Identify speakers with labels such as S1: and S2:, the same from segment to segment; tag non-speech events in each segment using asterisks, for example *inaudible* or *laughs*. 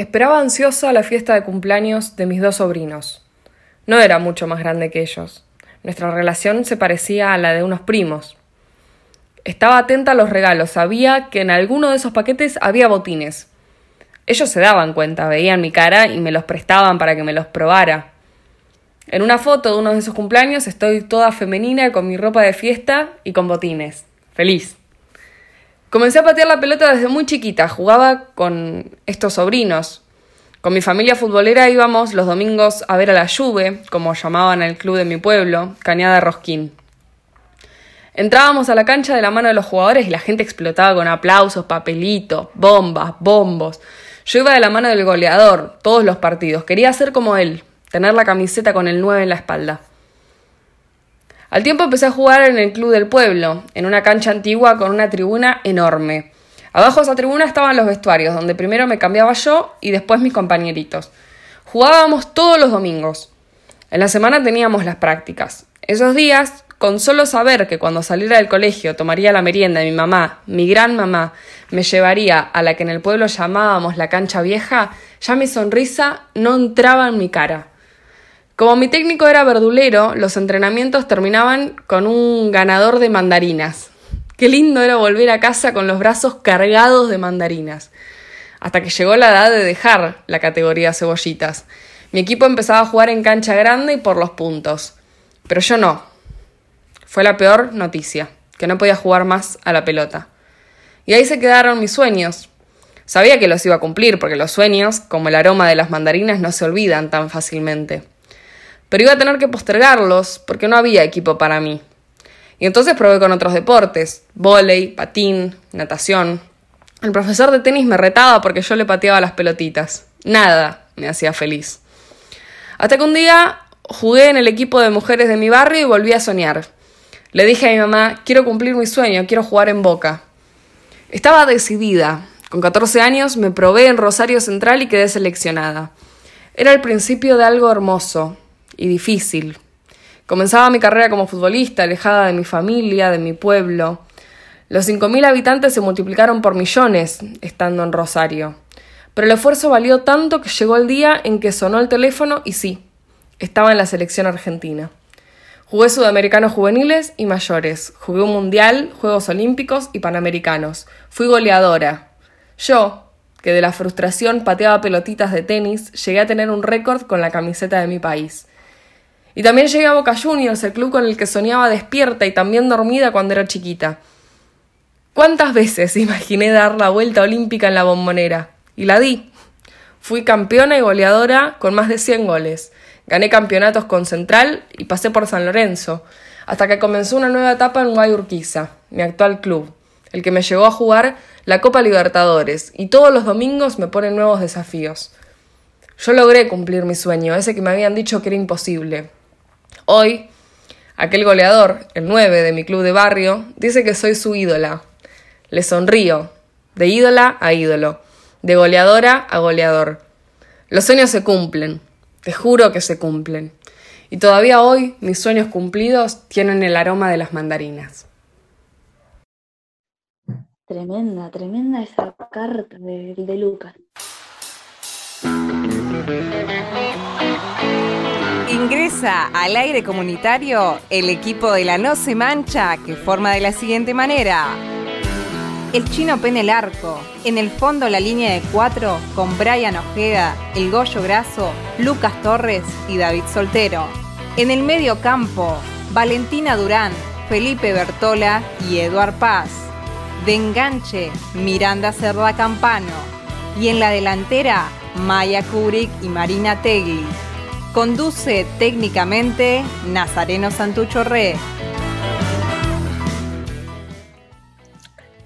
S1: Esperaba ansiosa la fiesta de cumpleaños de mis dos sobrinos. No era mucho más grande que ellos. Nuestra relación se parecía a la de unos primos. Estaba atenta a los regalos, sabía que en alguno de esos paquetes había botines. Ellos se daban cuenta, veían mi cara y me los prestaban para que me los probara. En una foto de uno de esos cumpleaños estoy toda femenina con mi ropa de fiesta y con botines. Feliz. Comencé a patear la pelota desde muy chiquita, jugaba con estos sobrinos. Con mi familia futbolera íbamos los domingos a ver a la Juve, como llamaban el club de mi pueblo, Cañada Rosquín. Entrábamos a la cancha de la mano de los jugadores y la gente explotaba con aplausos, papelitos, bombas, bombos. Yo iba de la mano del goleador, todos los partidos. Quería ser como él, tener la camiseta con el 9 en la espalda. Al tiempo empecé a jugar en el club del pueblo, en una cancha antigua con una tribuna enorme. Abajo de esa tribuna estaban los vestuarios, donde primero me cambiaba yo y después mis compañeritos. Jugábamos todos los domingos. En la semana teníamos las prácticas. Esos días, con solo saber que cuando saliera del colegio tomaría la merienda de mi mamá, mi gran mamá, me llevaría a la que en el pueblo llamábamos la cancha vieja, ya mi sonrisa no entraba en mi cara. Como mi técnico era verdulero, los entrenamientos terminaban con un ganador de mandarinas. Qué lindo era volver a casa con los brazos cargados de mandarinas. Hasta que llegó la edad de dejar la categoría cebollitas. Mi equipo empezaba a jugar en cancha grande y por los puntos. Pero yo no. Fue la peor noticia, que no podía jugar más a la pelota. Y ahí se quedaron mis sueños. Sabía que los iba a cumplir, porque los sueños, como el aroma de las mandarinas, no se olvidan tan fácilmente pero iba a tener que postergarlos porque no había equipo para mí. Y entonces probé con otros deportes, vóley, patín, natación. El profesor de tenis me retaba porque yo le pateaba las pelotitas. Nada me hacía feliz. Hasta que un día jugué en el equipo de mujeres de mi barrio y volví a soñar. Le dije a mi mamá, quiero cumplir mi sueño, quiero jugar en Boca. Estaba decidida. Con 14 años me probé en Rosario Central y quedé seleccionada. Era el principio de algo hermoso, y difícil. Comenzaba mi carrera como futbolista, alejada de mi familia, de mi pueblo. Los 5.000 habitantes se multiplicaron por millones estando en Rosario. Pero el esfuerzo valió tanto que llegó el día en que sonó el teléfono y sí, estaba en la selección argentina. Jugué sudamericanos juveniles y mayores. Jugué un mundial, Juegos Olímpicos y Panamericanos. Fui goleadora. Yo, que de la frustración pateaba pelotitas de tenis, llegué a tener un récord con la camiseta de mi país. Y también llegué a Boca Juniors, el club con el que soñaba despierta y también dormida cuando era chiquita. ¿Cuántas veces *laughs* imaginé dar la vuelta olímpica en la bombonera? Y la di. Fui campeona y goleadora con más de 100 goles. Gané campeonatos con Central y pasé por San Lorenzo, hasta que comenzó una nueva etapa en Guayurquiza, mi actual club, el que me llevó a jugar la Copa Libertadores, y todos los domingos me ponen nuevos desafíos. Yo logré cumplir mi sueño, ese que me habían dicho que era imposible, Hoy, aquel goleador, el 9 de mi club de barrio, dice que soy su ídola. Le sonrío, de ídola a ídolo, de goleadora a goleador. Los sueños se cumplen, te juro que se cumplen. Y todavía hoy mis sueños cumplidos tienen el aroma de las mandarinas.
S2: Tremenda, tremenda esa carta de, de Lucas.
S3: Ingresa al aire comunitario el equipo de la No Se Mancha que forma de la siguiente manera. El chino pene el arco. En el fondo la línea de cuatro con Brian Ojeda, el Goyo Graso, Lucas Torres y David Soltero. En el medio campo, Valentina Durán, Felipe Bertola y Eduard Paz. De enganche, Miranda Cerda Campano. Y en la delantera, Maya Kubrick y Marina Tegli. Conduce técnicamente Nazareno Santucho Re.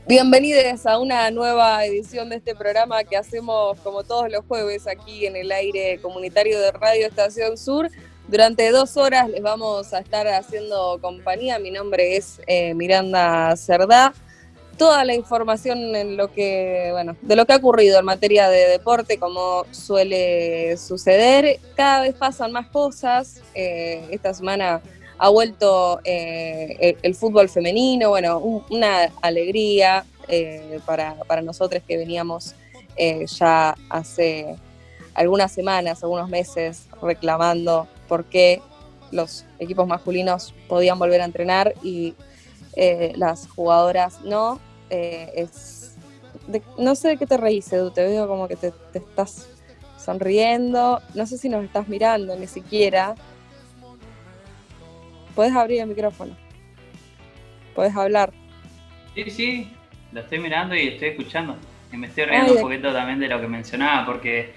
S1: Bienvenidos a una nueva edición de este programa que hacemos como todos los jueves aquí en el aire comunitario de Radio Estación Sur. Durante dos horas les vamos a estar haciendo compañía. Mi nombre es eh, Miranda Cerdá toda la información en lo que, bueno, de lo que ha ocurrido en materia de deporte, como suele suceder. Cada vez pasan más cosas. Eh, esta semana ha vuelto eh, el, fútbol femenino, bueno, una alegría eh, para, nosotros que veníamos
S4: ya hace algunas semanas, algunos meses, reclamando por qué los equipos masculinos podían volver a entrenar y eh, las jugadoras no. Eh, es no sé de qué te reís, Edu, te veo como que te, te, estás sonriendo, no sé si nos estás mirando ni siquiera. Puedes abrir el micrófono, puedes hablar.
S5: Sí, sí, lo estoy mirando y estoy escuchando. Y me estoy riendo un poquito también de lo que mencionaba, porque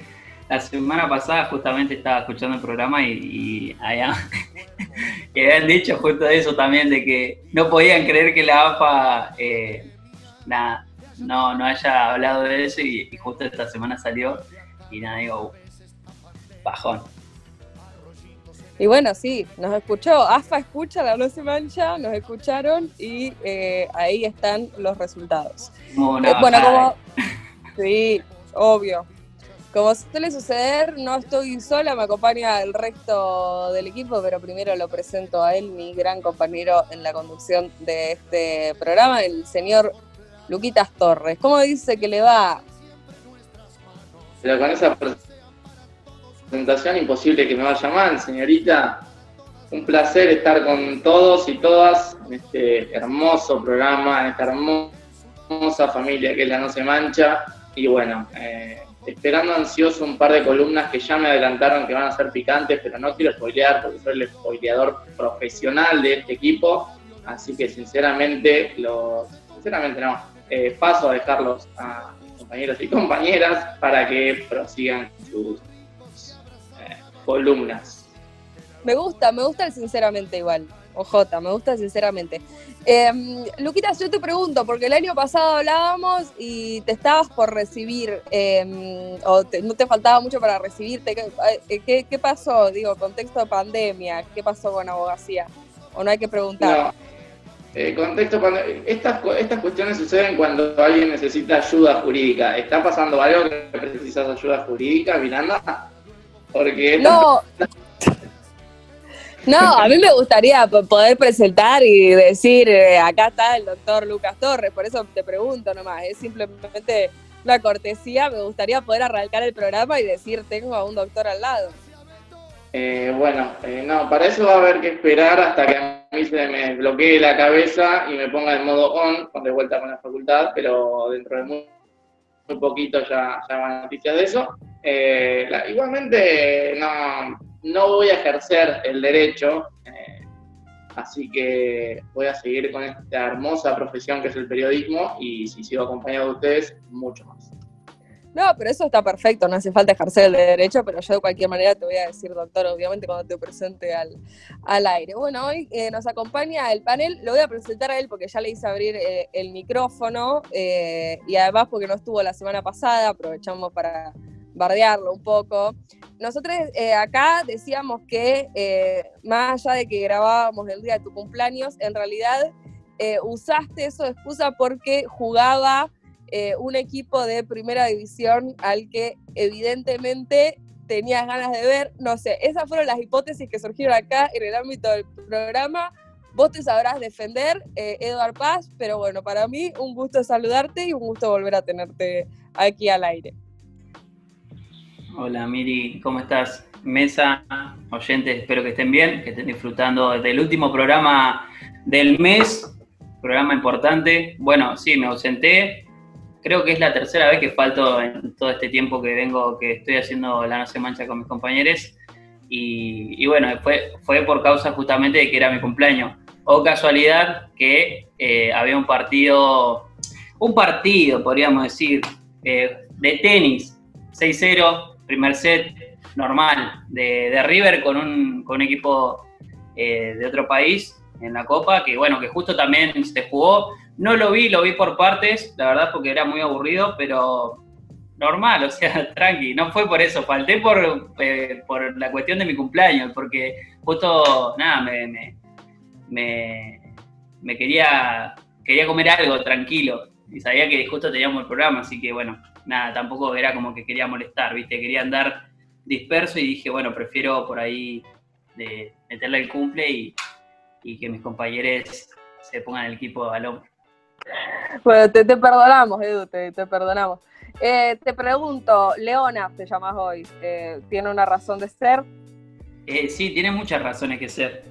S5: la semana pasada justamente estaba escuchando el programa y, y allá *laughs* que habían dicho justo eso también, de que no podían creer que la AFA eh, no, no haya hablado de eso y, justo esta semana salió y nada, digo, bajón.
S4: Y bueno, sí, nos escuchó, AFA escucha, la no se mancha, nos escucharon y eh, ahí están los resultados. Eh, bueno, como... *laughs* Sí, obvio, como suele suceder, no estoy sola, me acompaña el resto del equipo, pero primero lo presento a él, mi gran compañero en la conducción de este programa, el señor Luquitas Torres. ¿Cómo dice que le va?
S6: Pero con esa presentación imposible que me vaya mal, señorita. Un placer estar con todos y todas en este hermoso programa, en esta hermosa familia que es la No Se Mancha. Y bueno, eh, esperando ansioso un par de columnas que ya me adelantaron que van a ser picantes, pero no quiero spoilear porque soy el spoileador profesional de este equipo, así que sinceramente, los, sinceramente no, eh, paso a dejarlos a mis compañeros y compañeras para que prosigan sus eh, columnas.
S4: Me gusta, me gusta el sinceramente igual. OJ, me gusta sinceramente. Eh, Luquitas, yo te pregunto, porque el año pasado hablábamos y te estabas por recibir, em, o no te faltaba mucho para recibirte. Eh, ¿Qué, ¿Qué, pasó? Digo, contexto de pandemia, ¿qué pasó con abogacía? ¿O no hay que preguntar? No.
S6: Eh, contexto, estas, estas cuestiones suceden cuando alguien necesita ayuda jurídica. ¿Está pasando algo que precisas ayuda jurídica, Miranda? Porque
S4: no. No, a mí me gustaría poder presentar y decir, eh, acá está el doctor Lucas Torres, por eso te pregunto nomás, es simplemente una cortesía, me gustaría poder arrancar el programa y decir, tengo a un doctor al lado.
S6: Eh, bueno, eh, no, para eso va a haber que esperar hasta que a mí se me bloquee la cabeza y me ponga en modo on, de vuelta con la facultad, pero dentro de muy, poquito ya, ya van noticias de eso. igualmente, no, no voy a ejercer el derecho, eh, así que voy a seguir con esta hermosa profesión que es el periodismo y si sigo acompañado de ustedes, mucho más.
S4: No, pero eso está perfecto, no hace falta ejercer el derecho, pero yo de cualquier manera te voy a decir, doctor, obviamente cuando te presente al, al aire. Bueno, hoy eh, nos acompaña el panel, lo voy a presentar a él porque ya le hice abrir eh, el micrófono y además porque no estuvo la semana pasada, aprovechamos para bardearlo un poco. Nosotros eh, acá decíamos que eh, más allá de que grabábamos el día de tu cumpleaños, en realidad eh, usaste eso de excusa porque jugaba un equipo de primera división al que evidentemente tenías ganas de ver. No sé, esas fueron las hipótesis que surgieron acá en el ámbito del programa. Vos te sabrás defender, Eduard Paz, pero bueno, para mí un gusto saludarte y un gusto volver a tenerte aquí al aire.
S5: Hola Miri, ¿cómo estás? Mesa, oyentes, espero que estén bien, que estén disfrutando del último programa del mes, programa importante. Bueno, sí, me ausenté, creo que es la tercera vez que falto en todo este tiempo que vengo, que estoy haciendo la No se mancha con mis compañeros. Y, bueno, fue, fue por causa justamente de que era mi cumpleaños. O casualidad que eh, había un partido, un partido, podríamos decir, eh, de tenis, 6-0 primer set normal de, River con un, con equipo eh, de otro país en la Copa, que bueno, que justo también se jugó. No lo vi, lo vi por partes, la verdad, porque era muy aburrido, pero normal, o sea, *laughs* tranqui. No fue por eso, falté por, eh, por la cuestión de mi cumpleaños, porque justo, nada, me, me, me, quería, quería comer algo tranquilo y sabía que justo teníamos el programa, así que bueno, nada, tampoco era como que quería molestar, ¿viste? Quería andar disperso y dije, bueno, prefiero por ahí de meterle el cumple y, que mis compañeros se pongan el equipo al hombro.
S4: Bueno, te, perdonamos, Edu, te, perdonamos. Eh, te pregunto, Leona te llamas hoy, eh, ¿tiene una razón de ser?
S5: Eh, sí, tiene muchas razones que ser.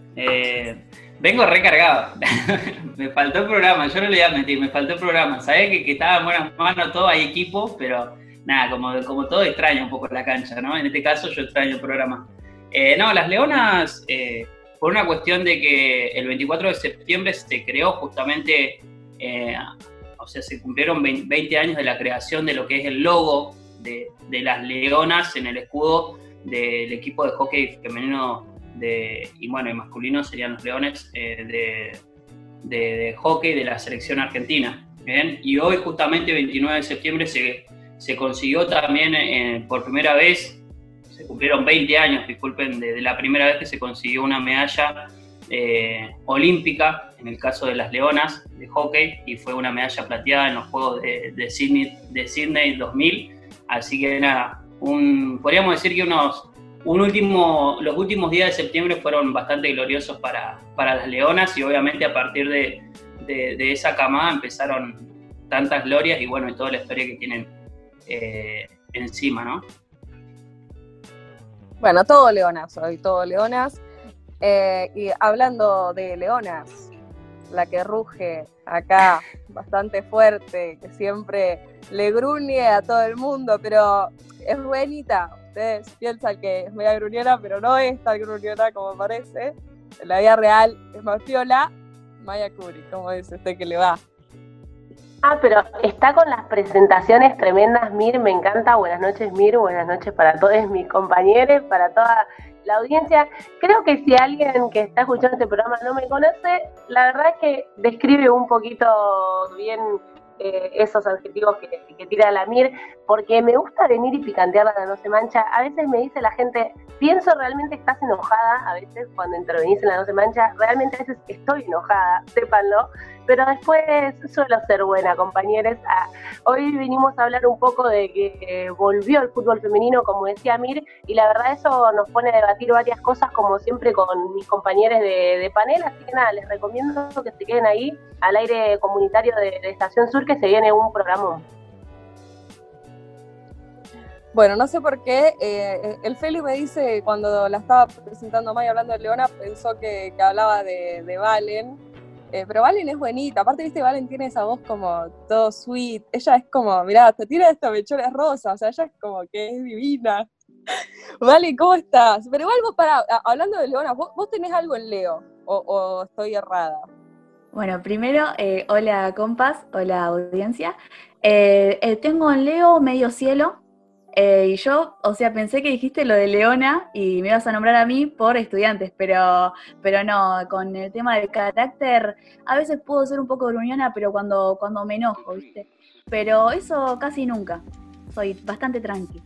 S5: Vengo recargado. *laughs* me faltó el programa, yo no le voy a mentir, me faltó el programa. Sabía que, que estaba en buenas manos todo, hay equipo, pero nada, como, como todo extraño un poco la cancha, ¿no? En este caso yo extraño el programa. no, las Leonas, por una cuestión de que el 24 de septiembre se creó justamente o sea, se cumplieron 20 años de la creación de lo que es el logo de, las leonas en el escudo del equipo de hockey femenino de, y bueno, y masculino serían los leones eh, de, hockey de la selección argentina. Y hoy justamente 29 de septiembre se, se consiguió también eh, por primera vez, se cumplieron 20 años, disculpen, de, la primera vez que se consiguió una medalla eh, olímpica, en el caso de las Leonas de hockey, y fue una medalla plateada en los Juegos de, de, Sydney, de Sydney 2000. Así que nada, un, podríamos decir que unos, un último, los últimos días de septiembre fueron bastante gloriosos para, para las Leonas y obviamente a partir de, de, esa camada empezaron tantas glorias y bueno, y toda la historia que tienen eh, encima, ¿no?
S4: Bueno, todo Leonas hoy, todo Leonas. Eh, y hablando de leonas, la que ruge acá bastante fuerte, que siempre le gruñe a todo el mundo, pero es buenita. Ustedes piensan que es media gruñera, pero no es tan gruñera como parece. En la vida real es más piola. Maya Curi, ¿cómo dice usted que le va?
S7: Ah, pero está con las presentaciones tremendas, Mir, me encanta. Buenas noches, Mir, buenas noches para todos mis compañeros, para toda la audiencia. Creo que si alguien que está escuchando este programa no me conoce, la verdad es que describe un poquito bien eh, esos adjetivos que, tira la Mir, porque me gusta venir y picantearla No Se Mancha. A veces me dice la gente, pienso realmente estás enojada, a veces cuando intervenís en la No Se Mancha, realmente a veces estoy enojada, *laughs* sépanlo, pero después suelo ser buena, compañeros. Ah, hoy vinimos a hablar un poco de que volvió el fútbol femenino, como decía Mir, y la verdad eso nos pone a debatir varias cosas, como siempre con mis compañeros de, panel, así que nada, les recomiendo que se queden ahí al aire comunitario de, Estación Sur, que se viene un programa.
S4: Bueno, no sé por qué. Eh, el Feli me dice, cuando la estaba presentando Maya hablando de Leona, pensó que, hablaba de, de Valen, eh, pero Valen es bonita, aparte, viste, Valen tiene esa voz como todo sweet. Ella es como, mirá, te tiene esta mechones rosa, o sea, ella es como que es divina. *laughs* Vale, ¿cómo estás? Pero igual vos, para, hablando de Leona, ¿vos, tenés algo en Leo? ¿O, estoy errada?
S2: Bueno, primero, eh, hola compas, hola audiencia. Eh, tengo en Leo medio cielo, eh, y yo, o sea, pensé que dijiste lo de Leona y me ibas a nombrar a mí por estudiantes, pero, pero no, con el tema del carácter, a veces puedo ser un poco gruñona, pero cuando, cuando me enojo, ¿viste? Pero eso casi nunca. Soy bastante tranqui.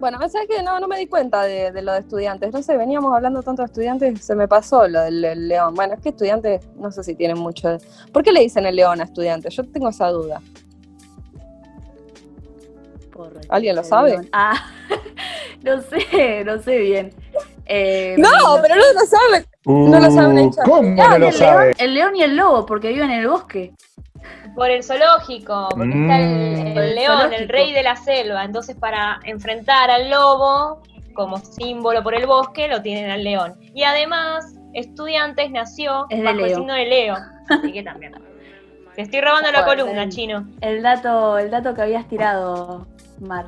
S4: Bueno, ¿sabes que no, no me di cuenta de, lo de estudiantes. No sé, veníamos hablando tanto de estudiantes, se me pasó lo del león. Bueno, es que estudiantes, no sé si tienen mucho. ¿Por qué le dicen el león a estudiantes? Yo tengo esa duda. ¿Alguien lo sabe?
S2: Ah, *laughs* no sé, no sé bien.
S4: Eh, no, pero no lo sabe. no lo sabe
S8: una ¿Cómo no lo sabe?
S2: el león y el lobo, porque viven en el bosque.
S9: Por el zoológico, porque está el, mm. león, el rey de la selva. Entonces, para enfrentar al lobo, como símbolo por el bosque, lo tienen al león. Y además, Estudiantes nació bajo el signo de Leo. Así que también. Te estoy robando la *laughs* columna, chino.
S2: El dato, el dato que habías tirado, Mar.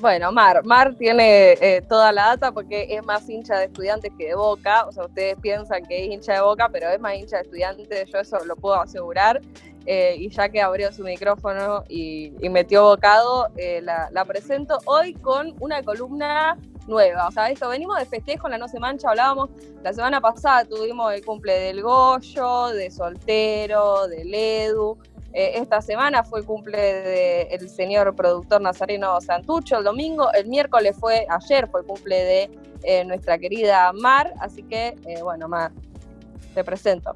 S4: Bueno, Mar, Mar tiene eh, toda la data porque es más hincha de estudiantes que de Boca. O sea, ustedes piensan que es hincha de Boca, pero es más hincha de estudiantes, yo eso lo puedo asegurar. Eh, y ya que abrió su micrófono y, metió bocado, eh, la, la, presento hoy con una columna nueva. O sea, esto, venimos de festejo, la No Se Mancha, hablábamos, la semana pasada tuvimos el cumple del Goyo, de Soltero, del Edu. Eh, esta semana fue el cumple del señor productor Nazareno Santucho el domingo. El miércoles fue, ayer fue el cumple de eh, nuestra querida Mar. Así que, bueno, Mar, te presento.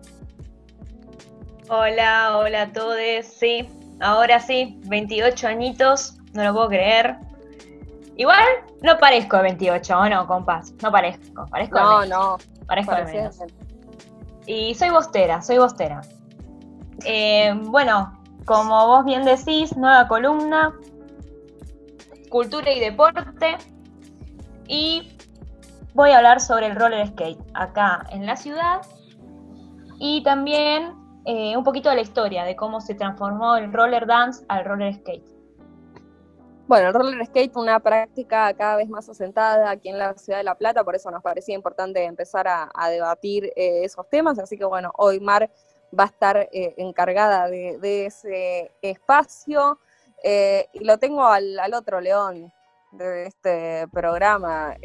S9: Hola, hola a todos. Sí, ahora sí, 28 añitos, no lo puedo creer. Igual no parezco de 28, ¿o no, compas? No parezco, parezco
S4: No, no.
S9: Parezco de menos. Y soy bostera, soy bostera. Eh, bueno, como vos bien decís, nueva columna, cultura y deporte. Y voy a hablar sobre el roller skate acá en la ciudad y también eh, un poquito de la historia de cómo se transformó el roller dance al roller skate.
S4: Bueno, el roller skate, una práctica cada vez más asentada aquí en la ciudad de La Plata, por eso nos parecía importante empezar a, debatir eh, esos temas. Así que bueno, hoy Mar va a estar eh, encargada de, ese espacio. y lo tengo al, al, otro león de este programa,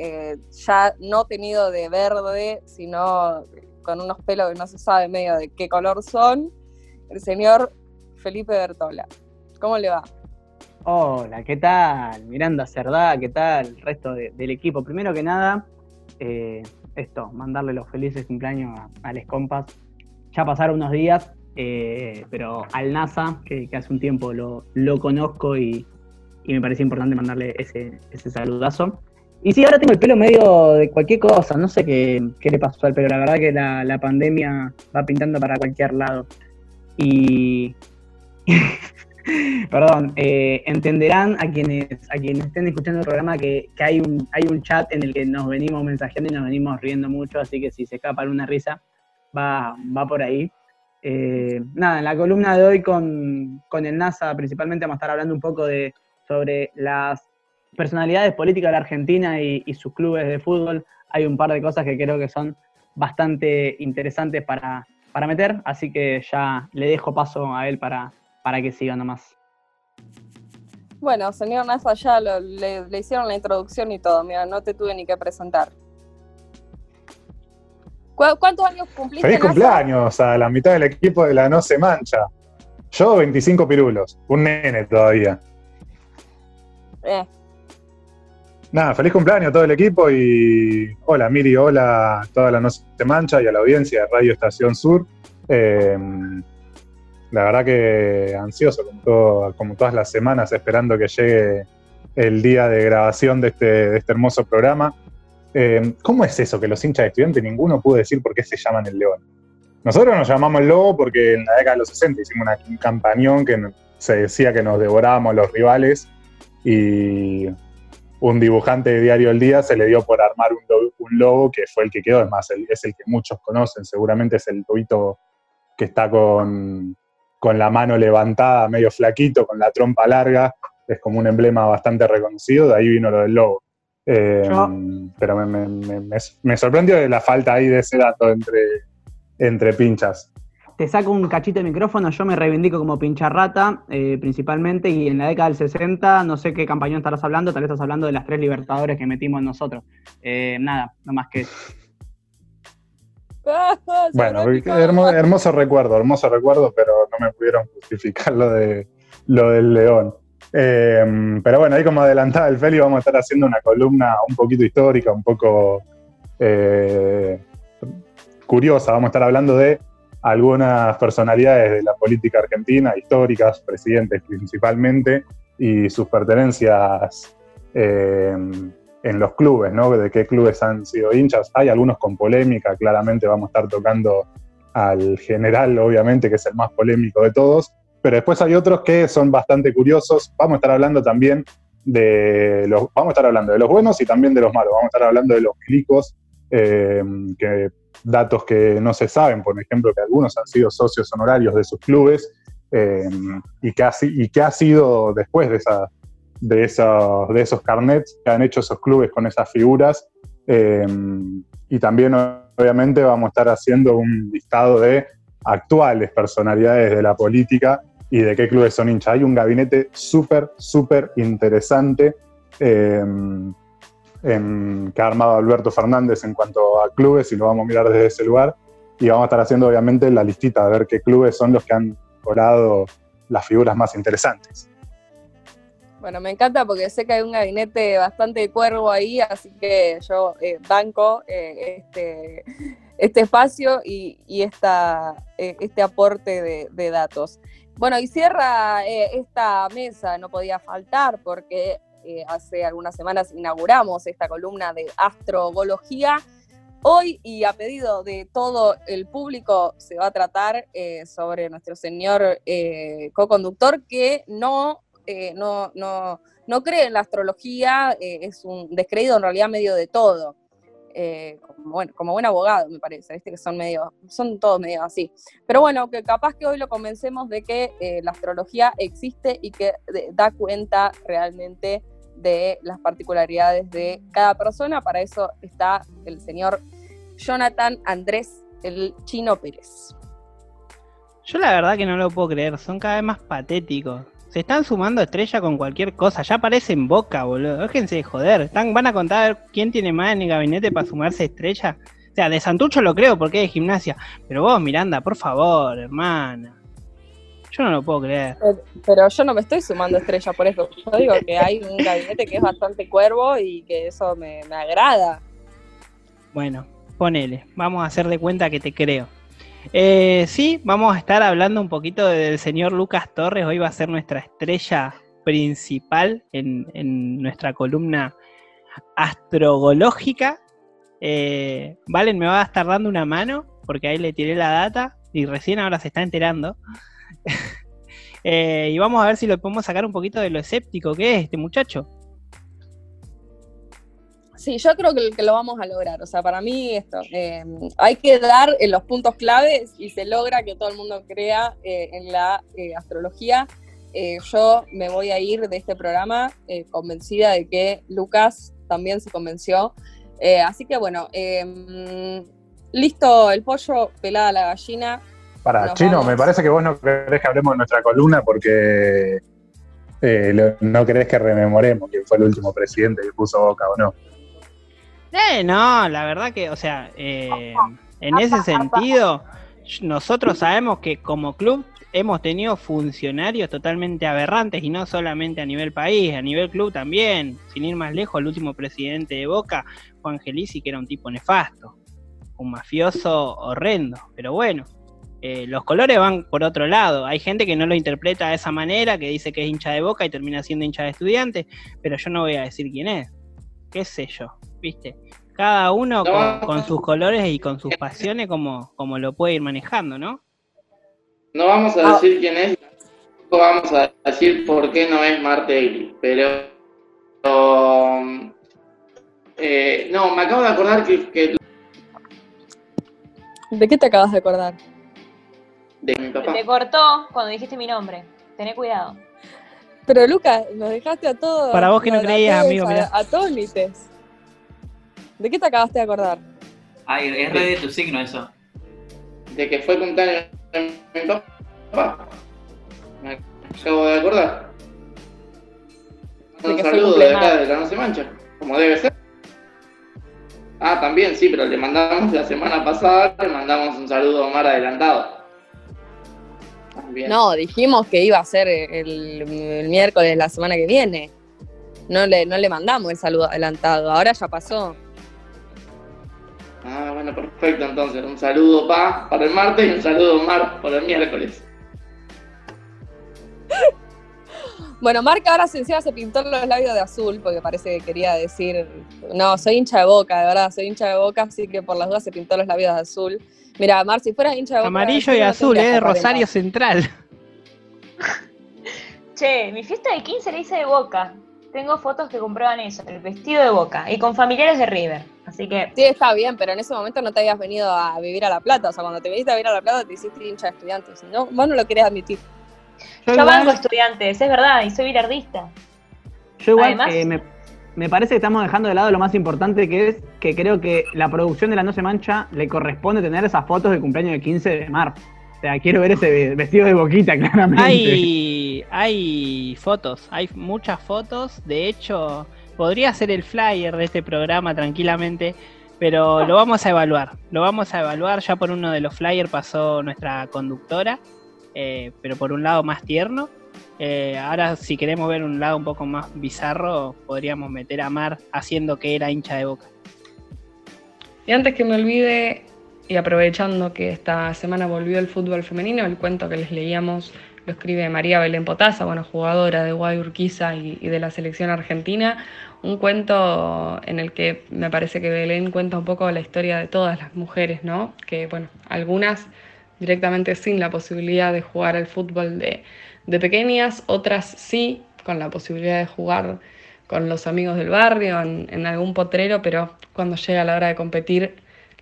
S4: ya no tenido de verde, sino con unos pelos que no se sabe medio de qué color son, el señor Felipe Bertola. ¿Cómo le va?
S8: Hola, ¿qué tal? Miranda Cerdá, ¿qué tal? El resto del equipo. Primero que nada, eh, esto, mandarle los felices cumpleaños a, Les Compas. Ya pasaron unos días, eh, pero al NASA, que, hace un tiempo lo, conozco y, me parece importante mandarle ese saludazo. Y sí, ahora tengo el pelo medio de cualquier cosa, no sé qué, le pasó al pelo, la verdad que la, pandemia va pintando para cualquier lado. Y... *laughs* Perdón, eh, entenderán a quienes, a quienes estén escuchando el programa que, hay, un, hay un chat en el que nos venimos mensajeando y nos venimos riendo mucho, así que si se escapa alguna risa, va, va por ahí. Eh, nada, en la columna de hoy con, con el NASA principalmente vamos a estar hablando un poco de sobre las personalidades políticas de la Argentina y, sus clubes de fútbol, hay un par de cosas que creo que son bastante interesantes para, para meter, así que ya le dejo paso a él para, para que siga nomás.
S4: Bueno, señor Nasa, ya le, hicieron la introducción y todo, mira, no te tuve ni que presentar. ¿Cuántos años cumpliste?
S10: Feliz cumpleaños a la mitad del equipo de la No Se Mancha. Yo 25 pirulos, un nene todavía. Eh, Nada, feliz cumpleaños a todo el equipo y hola Miri, hola a toda la Noche Mancha y a la audiencia de Radio Estación Sur. Eh, la verdad que ansioso, como, todas las semanas, esperando que llegue el día de grabación de este, este hermoso programa. Eh, ¿Cómo es eso que los hinchas de estudiantes ninguno pudo decir por qué se llaman el león? Nosotros nos llamamos el lobo porque en la década de los 60 hicimos un campañón que se decía que nos devorábamos los rivales y un dibujante de Diario El Día se le dio por armar un, logo, que fue el que quedó, es más, es el que muchos conocen, seguramente es el lobito que está con, la mano levantada, medio flaquito, con la trompa larga, es como un emblema bastante reconocido, de ahí vino lo del logo. Eh, pero me, sorprendió la falta ahí de ese dato entre, entre pinchas
S8: te saco un cachito de micrófono, yo me reivindico como pincharrata, eh, principalmente, y en la década del 60, no sé qué campañón estarás hablando, tal vez estás hablando de las tres libertadores que metimos nosotros. Eh, nada, no más que eso. *laughs*
S10: bueno, hermoso, recuerdo, hermoso recuerdo, pero no me pudieron justificar lo, de, lo del león. Eh, pero bueno, ahí como adelantaba el Feli, vamos a estar haciendo una columna un poquito histórica, un poco curiosa. Vamos a estar hablando de algunas personalidades de la política argentina, históricas, presidentes principalmente, y sus pertenencias eh, en los clubes, ¿no? De qué clubes han sido hinchas. Hay algunos con polémica, claramente vamos a estar tocando al general, obviamente, que es el más polémico de todos, pero después hay otros que son bastante curiosos. Vamos a estar hablando también de los, vamos a estar hablando de los buenos y también de los malos. Vamos a estar hablando de los clicos eh, que datos que no se saben, por ejemplo, que algunos han sido socios honorarios de sus clubes eh, y, que ha, sido después de, esa, de, esos, de esos carnets que han hecho esos clubes con esas figuras. Eh, y también, obviamente, vamos a estar haciendo un listado de actuales personalidades de la política y de qué clubes son hinchas. Hay un gabinete súper, súper interesante. Eh, que ha armado Alberto Fernández en cuanto a clubes y lo vamos a mirar desde ese lugar. Y vamos a estar haciendo obviamente la listita de ver qué clubes son los que han colado las figuras más interesantes.
S4: Bueno, me encanta porque sé que hay un gabinete bastante cuervo ahí, así que yo eh, banco eh, este, este espacio y, esta, eh, este aporte de, de, datos. Bueno, y cierra esta mesa, no podía faltar porque eh, hace algunas semanas inauguramos esta columna de astrología Hoy y a pedido de todo el público se va a tratar eh, sobre nuestro señor eh, co-conductor que no, eh, no, no, no, cree en la astrología, es un descreído en realidad medio de todo. como, bueno, como buen abogado, me parece, ¿viste? que son medio, son todos medio así. Pero bueno, que capaz que hoy lo convencemos de que la astrología existe y que da cuenta realmente de las particularidades de cada persona. Para eso está el señor Jonathan Andrés, el chino Pérez.
S11: Yo la verdad que no lo puedo creer, son cada vez más patéticos. Se están sumando estrella con cualquier cosa, ya parecen boca, boludo. Déjense de joder. Van a contar quién tiene más en el gabinete para sumarse estrella. O sea, de Santucho lo creo porque es de gimnasia. Pero vos, Miranda, por favor, hermana. Yo no lo puedo creer.
S4: Pero, yo no me estoy sumando estrella por eso. Yo digo que hay un gabinete que es bastante cuervo y que eso me, me agrada.
S11: Bueno, ponele. Vamos a hacer de cuenta que te creo. Eh, sí, vamos a estar hablando un poquito del señor Lucas Torres. Hoy va a ser nuestra estrella principal en, nuestra columna astrológica. Eh, Valen me va a estar dando una mano porque ahí le tiré la data y recién ahora se está enterando. *laughs* Eh, y vamos a ver si lo podemos sacar un poquito de lo escéptico que es este muchacho.
S4: Sí, yo creo que, lo vamos a lograr. O sea, para mí esto, eh, hay que dar en los puntos claves y se logra que todo el mundo crea eh, en la astrología. yo me voy a ir de este programa convencida de que Lucas también se convenció. así que bueno, listo el pollo, pelada la gallina,
S10: para, Chino, me parece que vos no querés que hablemos de nuestra columna porque eh, no querés que rememoremos quién fue el último presidente que puso boca o no.
S11: Eh, no, la verdad que, o sea, eh, en ese sentido, nosotros sabemos que como club hemos tenido funcionarios totalmente aberrantes y no solamente a nivel país, a nivel club también. Sin ir más lejos, el último presidente de Boca, Juan Gelisi, que era un tipo nefasto, un mafioso horrendo. Pero bueno, eh, los colores van por otro lado. Hay gente que no lo interpreta de esa manera, que dice que es hincha de boca y termina siendo hincha de estudiante, pero yo no voy a decir quién es. ¿Qué sé yo? ¿Viste? Cada uno con, sus colores y con sus pasiones como, como lo puede ir manejando, ¿no?
S6: No vamos a decir quién es, vamos a decir por qué no es Martelli, pero... Eh, no, me acabo de acordar que...
S4: ¿De qué te acabas de acordar?
S9: De mi papá. Te cortó cuando dijiste mi nombre. Tené cuidado.
S4: Pero Lucas, nos dejaste a todos.
S11: Para vos que no creías, amigo,
S4: mira. A, tónites. ¿De qué te acabaste de acordar?
S5: Ay, es re de tu signo eso.
S6: De que fue cumpleaños de mi papá. Me acabo de acordar. Un saludo de acá de la No Se Mancha, como debe ser. Ah, también, sí, pero le mandamos la semana pasada, le mandamos un saludo más adelantado.
S4: No, dijimos que iba a ser el, miércoles la semana que viene. No le, no le mandamos el saludo adelantado, ahora ya pasó.
S6: Ah, bueno, perfecto, entonces. Un saludo pa para el martes y un saludo Mar para el miércoles.
S4: Bueno, Marca ahora encima se pintó los labios de azul porque parece que quería decir, no, soy hincha de boca, de verdad, soy hincha de boca, así que por las dudas se pintó los labios de azul. Mira, Mar, si fueras hincha de boca.
S11: Amarillo y azul, ¿eh? Rosario Central. *laughs*
S9: Che, mi fiesta de 15 la hice de boca. Tengo fotos que comprueban eso, el vestido de boca, y con familiares de River. Así que.
S4: Sí, está bien, pero en ese momento no te habías venido a vivir a La Plata. O sea, cuando te viniste a vivir a La Plata te hiciste hincha de estudiantes. No, vos no lo querés admitir.
S9: Yo, Yo banco estudiantes, es verdad, y soy bilardista.
S11: Yo igual eh, me, me parece que estamos dejando de lado lo más importante que es que creo que la producción de La No Se Mancha le corresponde tener esas fotos de cumpleaños de 15 de mar. O sea, quiero ver ese vestido de boquita, *laughs* claramente. Hay, hay fotos, hay muchas fotos. De hecho, podría ser el flyer de este programa tranquilamente, pero lo vamos a evaluar. Lo vamos a evaluar. Ya por uno de los flyers pasó nuestra conductora, eh, pero por un lado más tierno. Eh, ahora, si queremos ver un lado un poco más bizarro, podríamos meter a Mar haciendo que era hincha de boca.
S12: Y antes que me olvide, y aprovechando que esta semana volvió el fútbol femenino, el cuento que les leíamos lo escribe María Belén Potasa, bueno, jugadora de Guay Urquiza y, de la selección argentina, un cuento en el que me parece que Belén cuenta un poco la historia de todas las mujeres, ¿no? Que, bueno, algunas directamente sin la posibilidad de jugar al fútbol de, de pequeñas, otras sí, con la posibilidad de jugar con los amigos del barrio, en, algún potrero, pero cuando llega la hora de competir,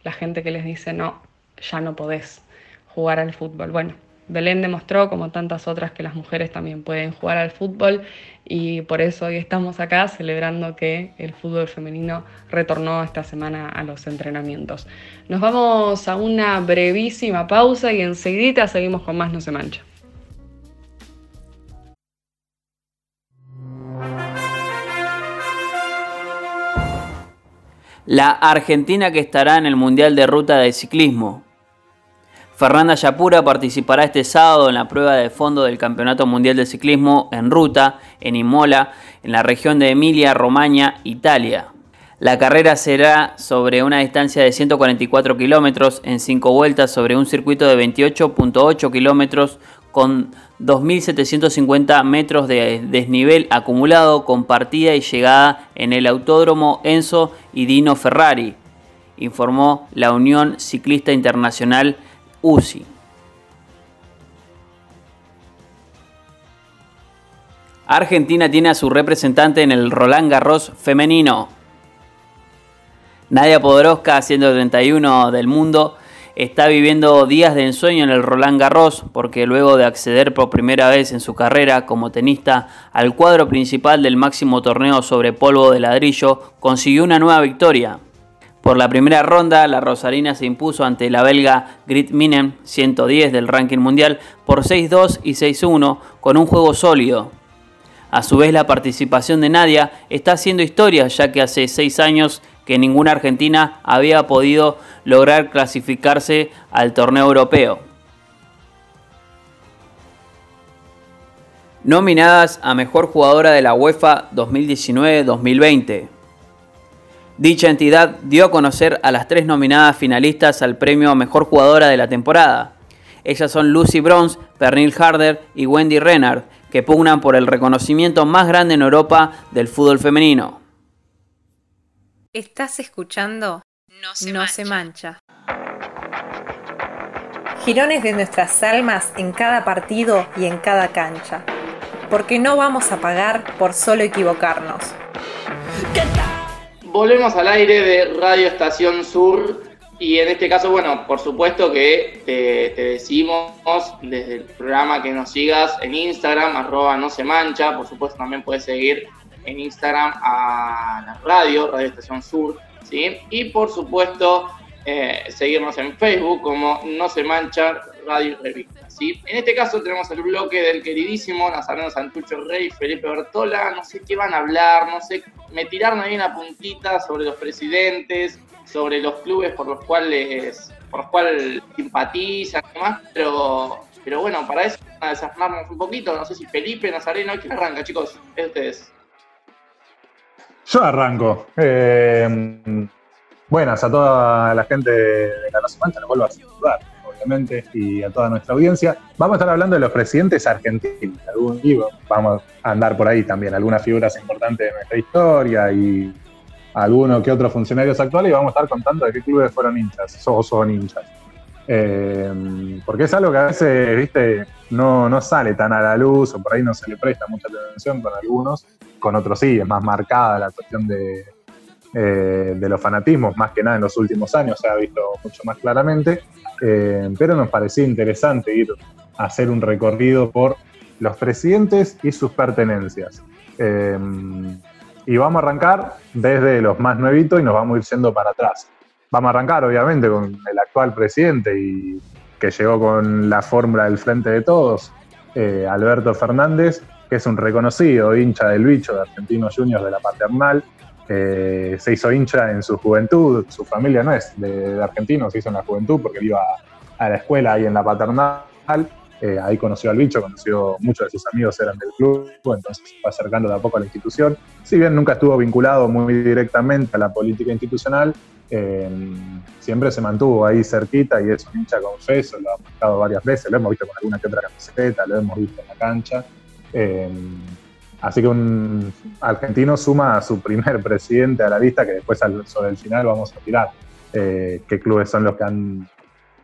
S12: la gente que les dice, no, ya no podés jugar al fútbol. Bueno, Belén demostró, como tantas otras, que las mujeres también pueden jugar al fútbol y por eso hoy estamos acá celebrando que el fútbol femenino retornó esta semana a los entrenamientos. Nos vamos a una brevísima pausa y enseguida seguimos con más No se mancha.
S5: La Argentina que estará en el Mundial de Ruta de Ciclismo. Fernanda Yapura participará este sábado en la prueba de fondo del Campeonato Mundial de Ciclismo en ruta en Imola, en la región de Emilia-Romagna, Italia. La carrera será sobre una distancia de 144 kilómetros en 5 vueltas sobre un circuito de 28.8 kilómetros con 2.750 metros de desnivel acumulado con partida y llegada en el Autódromo Enzo y Dino Ferrari, informó la Unión Ciclista Internacional UCI. Argentina tiene a su representante en el Roland Garros femenino. Nadia Podoroska, 131 del mundo, está viviendo días de ensueño en el Roland Garros porque luego de acceder por primera vez en su carrera como tenista al cuadro principal del máximo torneo sobre polvo de ladrillo, consiguió una nueva victoria. Por la primera ronda, la Rosarina se impuso ante la belga Grit Minen, 110 del ranking mundial, por 6-2 y 6-1, con un juego sólido. A su vez, la participación de Nadia está haciendo historia, ya que hace 6 años que ninguna argentina había podido lograr clasificarse al torneo europeo. Nominadas a Mejor Jugadora de la UEFA 2019-2020. Dicha entidad dio a conocer a las tres nominadas finalistas al premio Mejor Jugadora de la temporada. Ellas son Lucy Bronze, Pernil Harder y Wendy Renard, que pugnan por el reconocimiento más grande en Europa del fútbol femenino.
S3: Estás escuchando No se, no mancha. se mancha. Girones de nuestras almas en cada partido y en cada cancha. Porque no vamos a pagar por solo equivocarnos.
S6: Volvemos al aire de Radio Estación Sur y en este caso, bueno, por supuesto que te, te, decimos desde el programa que nos sigas en Instagram, arroba no se mancha, por supuesto también puedes seguir en Instagram a la radio, Radio Estación Sur, ¿sí? Y por supuesto eh, seguirnos en Facebook como no se mancha Radio Revista, ¿sí? En este caso tenemos el bloque del queridísimo Nazareno Santucho Rey, Felipe Bertola, no sé qué van a hablar, no sé, me tiraron ahí una puntita sobre los presidentes, sobre los clubes por los cuales por los cuales simpatizan y demás, pero, pero bueno, para eso a desarmarnos un poquito, no sé si Felipe, Nazareno, ¿quién arranca, chicos? Es ustedes.
S10: Yo arranco. Eh, buenas a toda la gente de la Mancha, nos vuelvo a saludar, obviamente, y a toda nuestra audiencia. Vamos a estar hablando de los presidentes argentinos, algún libro, vamos a andar por ahí también, algunas figuras importantes de nuestra historia y alguno que otros funcionarios actuales y vamos a estar contando de qué clubes fueron hinchas o son hinchas. Eh, porque es algo que a veces, viste, no, no sale tan a la luz o por ahí no se le presta mucha atención con algunos, con otros sí, es más marcada la cuestión de, eh, de los fanatismos, más que nada en los últimos años se ha visto mucho más claramente, eh, pero nos parecía interesante ir a hacer un recorrido por los presidentes y sus pertenencias. Eh, y vamos a arrancar desde los más nuevitos y nos vamos a ir yendo para atrás. Vamos a arrancar, obviamente, con el actual presidente y que llegó con la fórmula del Frente de Todos, Alberto Fernández, que es un reconocido hincha del bicho de Argentinos Juniors de la Paternal. Se hizo hincha en su juventud, su familia no es de, de se hizo en la juventud porque iba a la escuela ahí en la Paternal. eh, ahí conoció al bicho, conoció, muchos de sus amigos eran del club, entonces se fue acercando de a poco a la institución. Si bien nunca estuvo vinculado muy directamente a la política institucional, eh, siempre se mantuvo ahí cerquita y es un hincha confeso, lo ha mostrado varias veces, lo hemos visto con alguna que otra camiseta, lo hemos visto en la cancha. Eh, así que un argentino suma a su primer *laughs* presidente a la lista, que después sobre el final vamos a tirar qué clubes son los que han,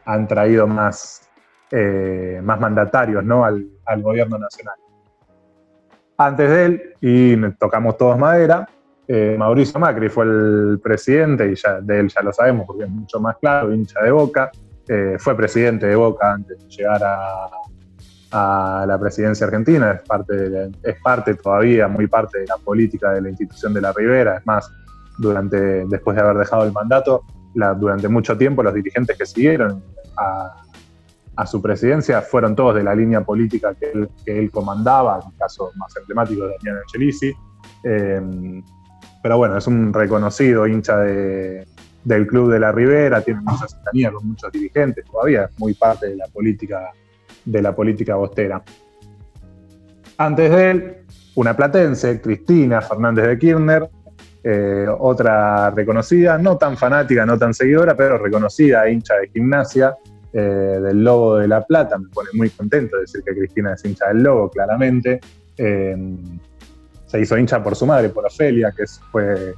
S10: han traído más eh, más mandatarios ¿no? al, gobierno nacional. Antes de él, y tocamos todos madera, eh, Mauricio Macri fue el presidente, y ya, de él ya lo sabemos porque es mucho más claro, hincha de Boca, eh, fue presidente de Boca antes de llegar a, la presidencia argentina, es parte, es parte todavía, muy parte de la política de la institución de la Ribera, es más, durante, después de haber dejado el mandato, durante mucho tiempo los dirigentes que siguieron a, a su presidencia fueron todos de la línea política que él, comandaba, en el caso más emblemático de Daniel Angelisi. Eh, pero bueno, es un reconocido hincha del Club de la Ribera, tiene mucha cercanía con muchos dirigentes, todavía es muy parte de la política, de la política bostera. Antes de él, una platense, Cristina Fernández de Kirchner, eh, otra reconocida, no tan fanática, no tan seguidora, pero reconocida hincha de gimnasia, eh, del Lobo de la Plata. Me pone muy contento decir que Cristina es hincha del Lobo, claramente. Eh, se hizo hincha por su madre, por Ofelia, que fue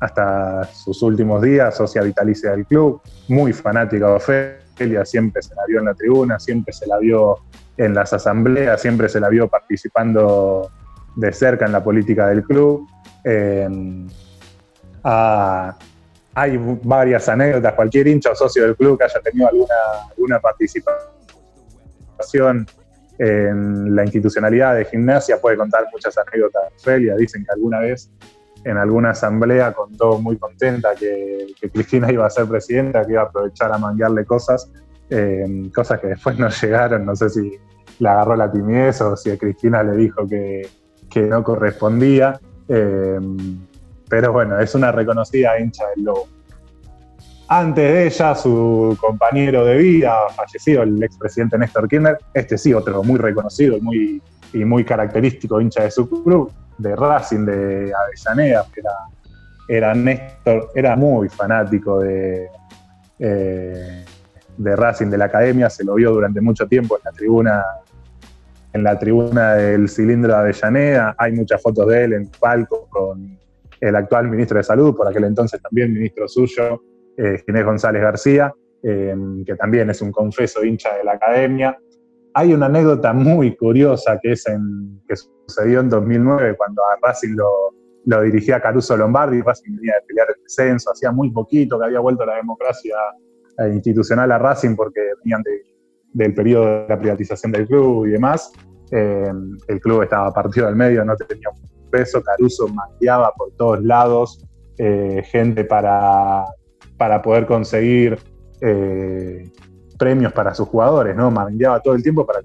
S10: hasta sus últimos días socia vitalicia del club, muy fanática de Ofelia, siempre se la vio en la tribuna, siempre se la vio en las asambleas, siempre se la vio participando de cerca en la política del club. Eh, hay varias anécdotas, cualquier hincha o socio del club que haya tenido alguna, alguna participación en la institucionalidad de gimnasia puede contar muchas anécdotas. Felia dicen que alguna vez en alguna asamblea contó muy contenta que, Cristina iba a ser presidenta, que iba a aprovechar a manguearle cosas, eh, cosas que después no *laughs* llegaron, no sé si le agarró la timidez o si a Cristina le dijo que, no correspondía. Eh, pero bueno, es una reconocida hincha del Lobo. Antes de ella, su compañero de vida, fallecido, el expresidente Néstor Kirchner, este sí, otro muy reconocido muy, y muy característico hincha de su club, de Racing de Avellaneda, que era, era Néstor, era muy fanático de, eh, de Racing, de la academia, se lo vio durante mucho tiempo en la tribuna en la tribuna del cilindro de Avellaneda, hay muchas fotos de él en palco con el actual ministro de Salud, por aquel entonces también ministro suyo, eh, Ginés González García, em, que también es un confeso hincha de la academia. Hay una anécdota muy curiosa que, es en, sucedió en 2009 cuando a Racing lo, lo dirigía Caruso Lombardi, Racing venía de pelear el descenso, hacía muy poquito que había vuelto la democracia eh, institucional a Racing porque venían del periodo de la privatización del club y demás. Em, el club estaba partido del medio, no tenía un peso, Caruso manqueaba por todos lados eh, gente para, para poder conseguir eh, premios para sus jugadores, ¿no? Mangueaba todo el tiempo para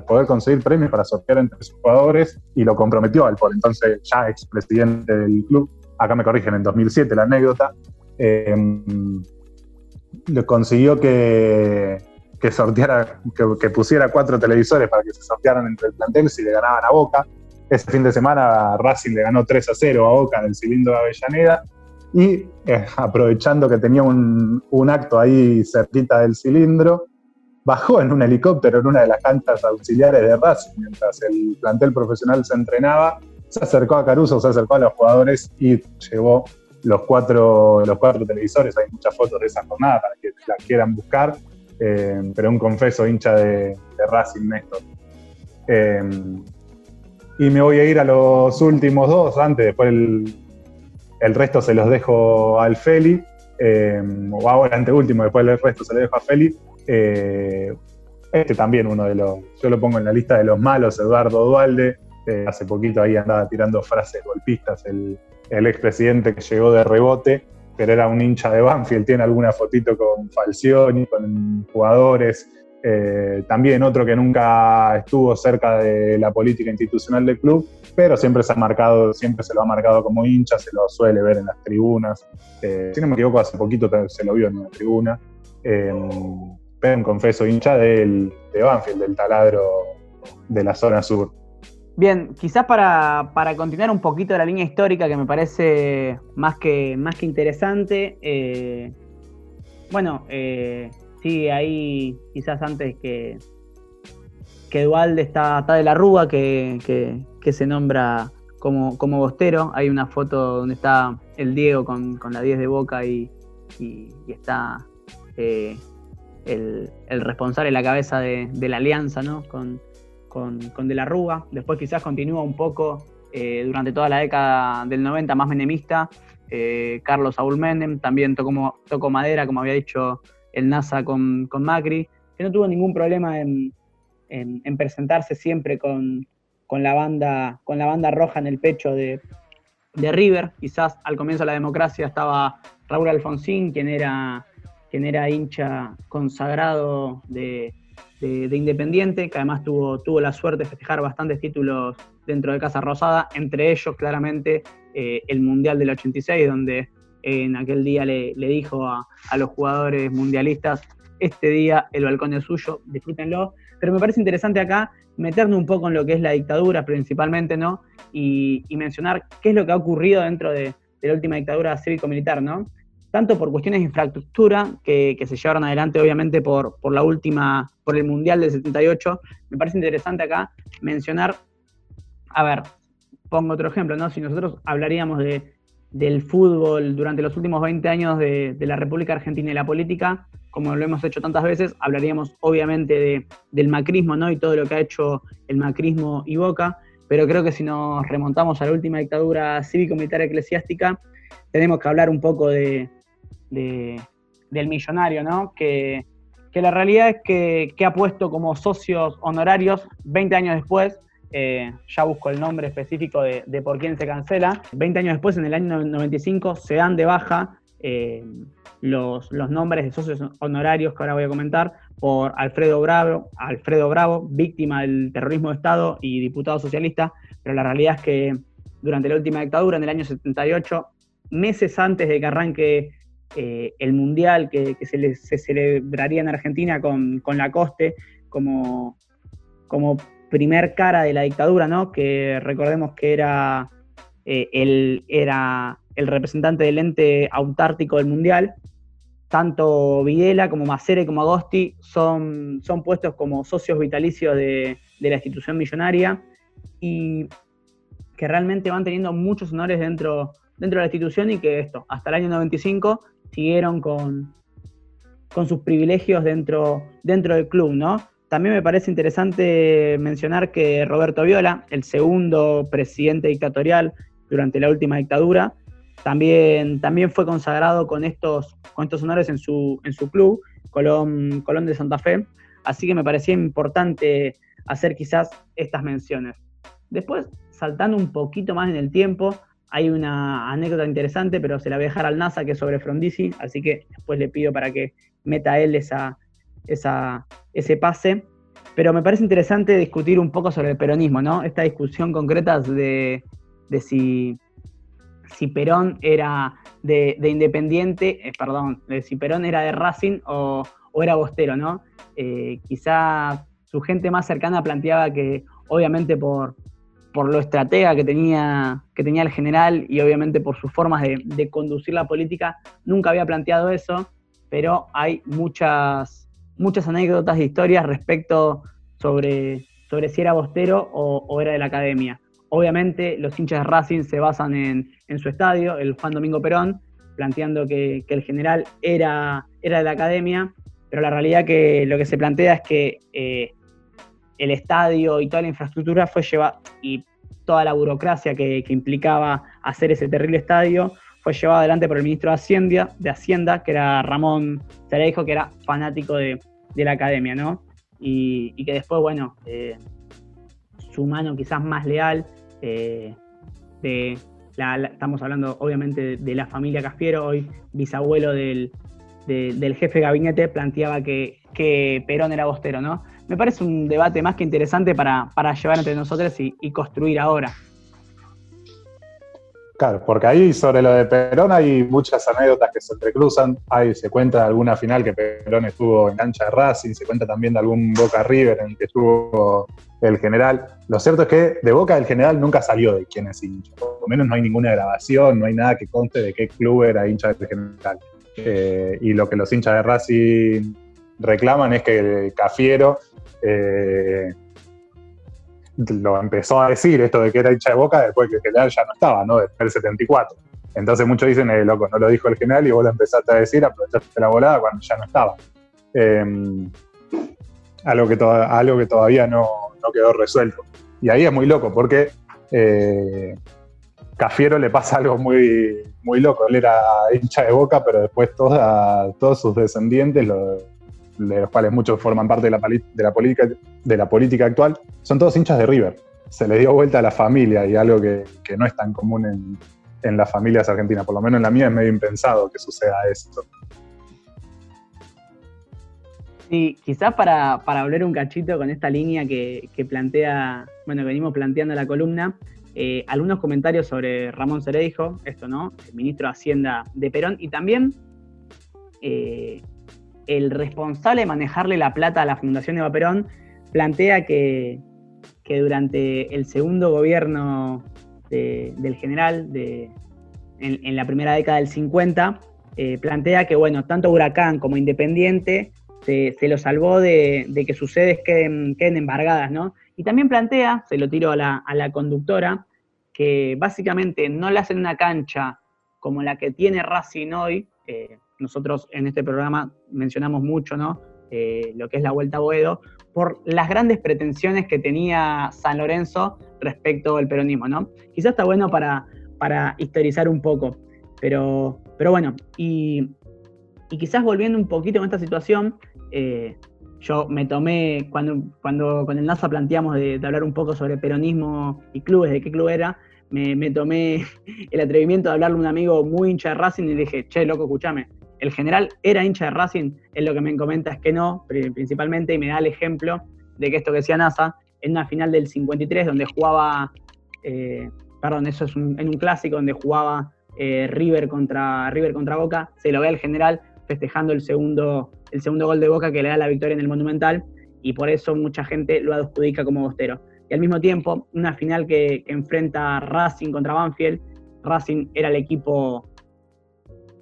S10: poder, conseguir premios para sortear entre sus jugadores y lo comprometió al por entonces ya expresidente del club. Acá me corrigen, en 2007 la anécdota. Eh, consiguió que, que sorteara, que, pusiera cuatro televisores para que se sortearan entre el plantel si le ganaban a Boca. Ese fin de semana Racing le ganó 3 a 0 a Boca en el cilindro de Avellaneda y eh, aprovechando que tenía un, acto ahí cerquita del cilindro, bajó en un helicóptero en una de las canchas auxiliares de Racing mientras el plantel profesional se entrenaba, se acercó a Caruso, se acercó a los jugadores y llevó los cuatro, los cuatro televisores. Hay muchas fotos de esa jornada para que la quieran buscar, eh, pero un confeso hincha de, Racing Néstor. Eh, y me voy a ir a los últimos dos, antes, después el, el resto se los dejo al Feli, eh, o ahora anteúltimo, después el resto se lo dejo a Feli. Eh, este también uno de los, yo lo pongo en la lista de los malos, Eduardo Dualde, eh, hace poquito ahí andaba tirando frases golpistas el, el expresidente que llegó de rebote, pero era un hincha de Banfield, tiene alguna fotito con Falcioni, con jugadores, eh, también otro que nunca estuvo cerca de la política institucional del club, pero siempre se ha marcado, siempre se lo ha marcado como hincha, se lo suele ver en las tribunas. Eh, si no me equivoco, hace poquito se lo vio en una tribuna. Em, pero confeso hincha del, de Banfield, del taladro de la zona sur.
S8: Bien, quizás para, continuar un poquito la línea histórica que me parece más que, más que interesante, eh, bueno, eh, sí, ahí quizás antes que, que Dualde está, de la Rúa, que, se nombra como, como bostero. Hay una foto donde está el Diego con, la 10 de Boca y, está eh, el, responsable, la cabeza de, la alianza, ¿no? Con, con, De la Rúa. Después quizás continúa un poco eh, durante toda la década del 90 más menemista. Eh, Carlos Saúl Menem también tocó, tocó, madera, como había dicho el NASA con, Macri, que no tuvo ningún problema en, presentarse siempre con, la banda, con la banda roja en el pecho de, de River. Quizás al comienzo de la democracia estaba Raúl Alfonsín, quien era, quien era hincha consagrado de, de, Independiente, que además tuvo, tuvo la suerte de festejar bastantes títulos dentro de Casa Rosada, entre ellos claramente eh, el Mundial del 86, donde en aquel día le, dijo a, los jugadores mundialistas, este día el balcón es suyo, disfrútenlo. Pero me parece interesante acá meternos un poco en lo que es la dictadura principalmente, ¿no? Y, mencionar qué es lo que ha ocurrido dentro de, la última dictadura cívico-militar, ¿no? tanto por cuestiones de infraestructura que, se llevaron adelante obviamente por, por, la última, por el Mundial del 78. Me parece interesante acá mencionar, a ver, pongo otro ejemplo, ¿no? Si nosotros hablaríamos de, del fútbol durante los últimos 20 años de, la República Argentina y la política, como lo hemos hecho tantas veces, hablaríamos obviamente de, del macrismo, ¿no? Y todo lo que ha hecho el macrismo y Boca, pero creo que si nos remontamos a la última dictadura cívico-militar eclesiástica, tenemos que hablar un poco de, del millonario, ¿no? Que, la realidad es que, ha puesto como socios honorarios 20 años después, eh, ya busco el nombre específico de, por quién se cancela, 20 años después, en el año 95, se dan de baja eh, los, los, nombres de socios honorarios que ahora voy a comentar por Alfredo Bravo, Alfredo Bravo, víctima del terrorismo de Estado y diputado socialista, pero la realidad es que durante la última dictadura, en el año 78, meses antes de que arranque eh, el Mundial que, se, celebraría en Argentina con, la Coste como, como primer cara de la dictadura, ¿no? Que recordemos que era, eh, el, era el representante del ente autártico del Mundial. Tanto Videla como Macere como Agosti son, son puestos como socios vitalicios de, de la institución millonaria y que realmente van teniendo muchos honores dentro, dentro de la institución y que esto, hasta el año 95 siguieron con, con sus privilegios dentro, dentro del club, ¿no? También me parece interesante mencionar que Roberto Viola, el segundo presidente dictatorial durante la última dictadura, también, también fue consagrado con estos, con estos honores en su, en su club, Colón, Colón de Santa Fe. Así que me parecía importante hacer quizás estas menciones. Después, saltando un poquito más en el tiempo, hay una anécdota interesante, pero se la voy a dejar al NASA, que es sobre Frondizi, así que después le pido para que meta él esa, esa, ese pase. Pero me parece interesante discutir un poco sobre el peronismo, ¿no? Esta discusión concreta de, de si, si Perón era de, Independiente, eh, perdón, de si Perón era de Racing o, era Bostero, ¿no? Eh, quizá su gente más cercana planteaba que, obviamente por, por lo estratega que tenía, que tenía el general y obviamente por sus formas de, conducir la política, nunca había planteado eso, pero hay muchas, muchas anécdotas e historias respecto sobre, sobre si era bostero o, era de la academia. Obviamente los hinchas de Racing se basan en, su estadio, el Juan Domingo Perón, planteando que, el general era, era de la academia, pero la realidad que lo que se plantea es que eh, el estadio y toda la infraestructura fue llevada, y toda la burocracia que, implicaba hacer ese terrible estadio, fue llevada adelante por el ministro de Hacienda, de Hacienda que era Ramón dijo que era fanático de, la academia, ¿no? Y, que después, bueno, eh, su mano quizás más leal, eh, de estamos hablando obviamente de, la familia Cafiero, hoy bisabuelo del, del jefe gabinete, planteaba que, que Perón era bostero, ¿no? me parece un debate más que interesante para, llevar entre nosotros y, construir ahora.
S10: Claro, porque ahí sobre lo de Perón hay muchas anécdotas que se entrecruzan. Ahí se cuenta de alguna final que Perón estuvo en cancha de Racing, se cuenta también de algún Boca River en el que estuvo el general. Lo cierto es que de Boca del general nunca salió de quién es hincha. Por lo menos no hay ninguna grabación, no hay nada que conste de qué club era hincha del general. Eh, y lo que los hinchas de Racing reclaman es que Cafiero eh, lo empezó a decir esto de que era hincha de boca después que el general ya no estaba, ¿no? Después del 74. Entonces muchos dicen, eh, loco, no lo dijo el general y vos lo empezaste a decir, aprovechaste la volada cuando ya no estaba. Em, algo, que algo que todavía no, quedó resuelto. Y ahí es muy loco porque eh, Cafiero le pasa algo muy, muy loco. Él era hincha de boca, pero después todos sus descendientes lo, de los cuales muchos forman parte de la, política, de la política actual, son todos hinchas de River. Se le dio vuelta a la familia y algo que, no es tan común en, en, las familias argentinas. Por lo menos en la mía es medio impensado que suceda esto.
S8: Sí, quizás para, para hablar un cachito con esta línea que, plantea, bueno, que venimos planteando la columna, eh, algunos comentarios sobre Ramón Cereijo, esto, ¿no? Ministro de Hacienda de Perón, y también eh, el responsable de manejarle la plata a la Fundación Eva Perón plantea que, durante el segundo gobierno del general en, la primera década del 50, eh, plantea que bueno, tanto Huracán como Independiente se, lo salvó de, que sus sedes queden, embargadas, ¿no? Y también plantea, se lo tiro a la, conductora, que básicamente no le hacen una cancha como la que tiene Racing hoy, eh, nosotros en este programa mencionamos mucho, ¿no? Eh, lo que es la Vuelta a Boedo, por las grandes pretensiones que tenía San Lorenzo respecto al peronismo, ¿no? Quizás está bueno para, para historizar un poco, pero, pero bueno, y, quizás volviendo un poquito con esta situación, eh, yo me tomé, cuando, cuando con el NASA planteamos de, de, hablar un poco sobre peronismo y clubes, de qué club era, me, me, tomé *laughs* el atrevimiento de hablarle a un amigo muy hincha de Racing y le dije, che, loco, escúchame, el general era hincha de Racing, es lo que me comenta es que no, principalmente, y me da el ejemplo de que esto que decía NASA, en una final del 53 donde jugaba, eh, perdón, eso es en un clásico donde jugaba eh, River, contra, River contra Boca, se lo ve al general festejando el segundo, el segundo gol de Boca que le da la victoria en el Monumental, y por eso mucha gente lo adjudica como bostero. Y al mismo tiempo, una final que, que enfrenta Racing contra Banfield, Racing era el equipo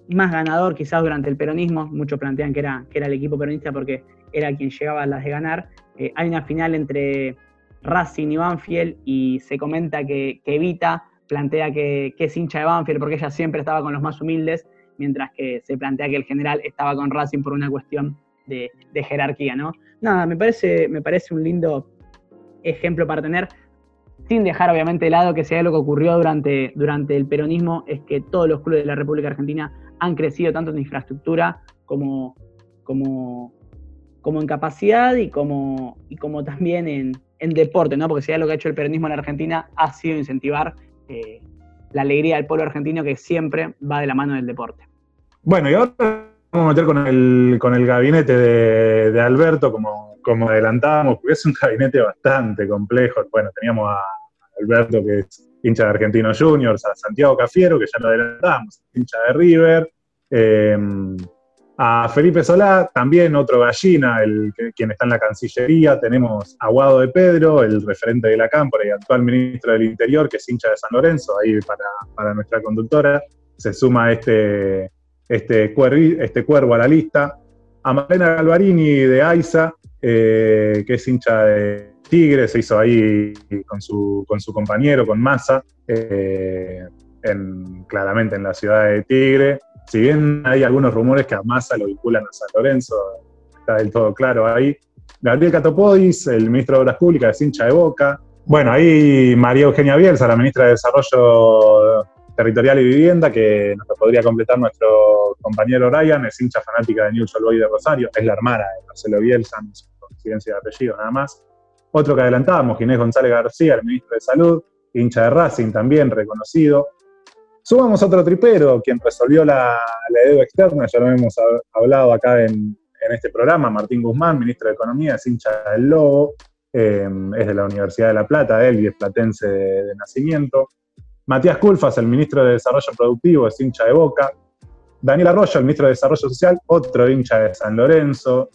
S8: más ganador quizás durante el peronismo, muchos plantean que era, que era el equipo peronista porque era quien llegaba a las de ganar. Eh, hay una final entre Racing y Banfield y se comenta que, que Evita plantea que, es hincha de Banfield porque ella siempre estaba con los más humildes, mientras que se plantea que el general estaba con Racing por una cuestión de, jerarquía, ¿no? Nada, me parece, me parece un lindo ejemplo para tener sin dejar obviamente de lado que sea lo que ocurrió durante, durante el peronismo, es que todos los clubes de la República Argentina han crecido tanto en infraestructura como, como, como en capacidad y como, y como también en, deporte, ¿no? Porque si lo que ha hecho el peronismo en la Argentina ha sido incentivar eh, la alegría del pueblo argentino que siempre va de la mano del deporte.
S10: Bueno, y ahora vamos a meter con el, con el gabinete de, Alberto, como, como adelantábamos, porque es un gabinete bastante complejo. Bueno, teníamos a Alberto, que es hincha de Argentinos Juniors, a Santiago Cafiero, que ya lo adelantamos, hincha de River, eh, a Felipe Solá, también otro gallina, el, quien está en la Cancillería, tenemos a Guado de Pedro, el referente de la Cámpora y actual ministro del Interior, que es hincha de San Lorenzo, ahí para, nuestra conductora, se suma este, este, este cuervo a la lista, a Malena Galvarini de AISA, eh, que es hincha de Tigre, se hizo ahí con su, con su compañero, con Massa, eh, claramente en la ciudad de Tigre. Si bien hay algunos rumores que a Massa lo vinculan a San Lorenzo, está del todo claro ahí. Gabriel Catopodis, el ministro de Obras Públicas, es hincha de Boca. Bueno, ahí María Eugenia Bielsa, la ministra de Desarrollo Territorial y Vivienda, que nos podría completar nuestro compañero Ryan, es hincha fanática de News Old de Rosario, es la hermana de Marcelo Bielsa, no es coincidencia de apellido nada más. Otro que adelantábamos, Ginés González García, el ministro de Salud, hincha de Racing también, reconocido. Sumamos otro tripero, quien resolvió la, deuda externa, ya lo hemos hablado acá en, este programa, Martín Guzmán, ministro de Economía, es hincha del Lobo, eh, es de la Universidad de La Plata, él y es platense de, nacimiento. Matías Culfas, el ministro de Desarrollo Productivo, es hincha de Boca. Daniel Arroyo, el ministro de Desarrollo Social, otro hincha de San Lorenzo.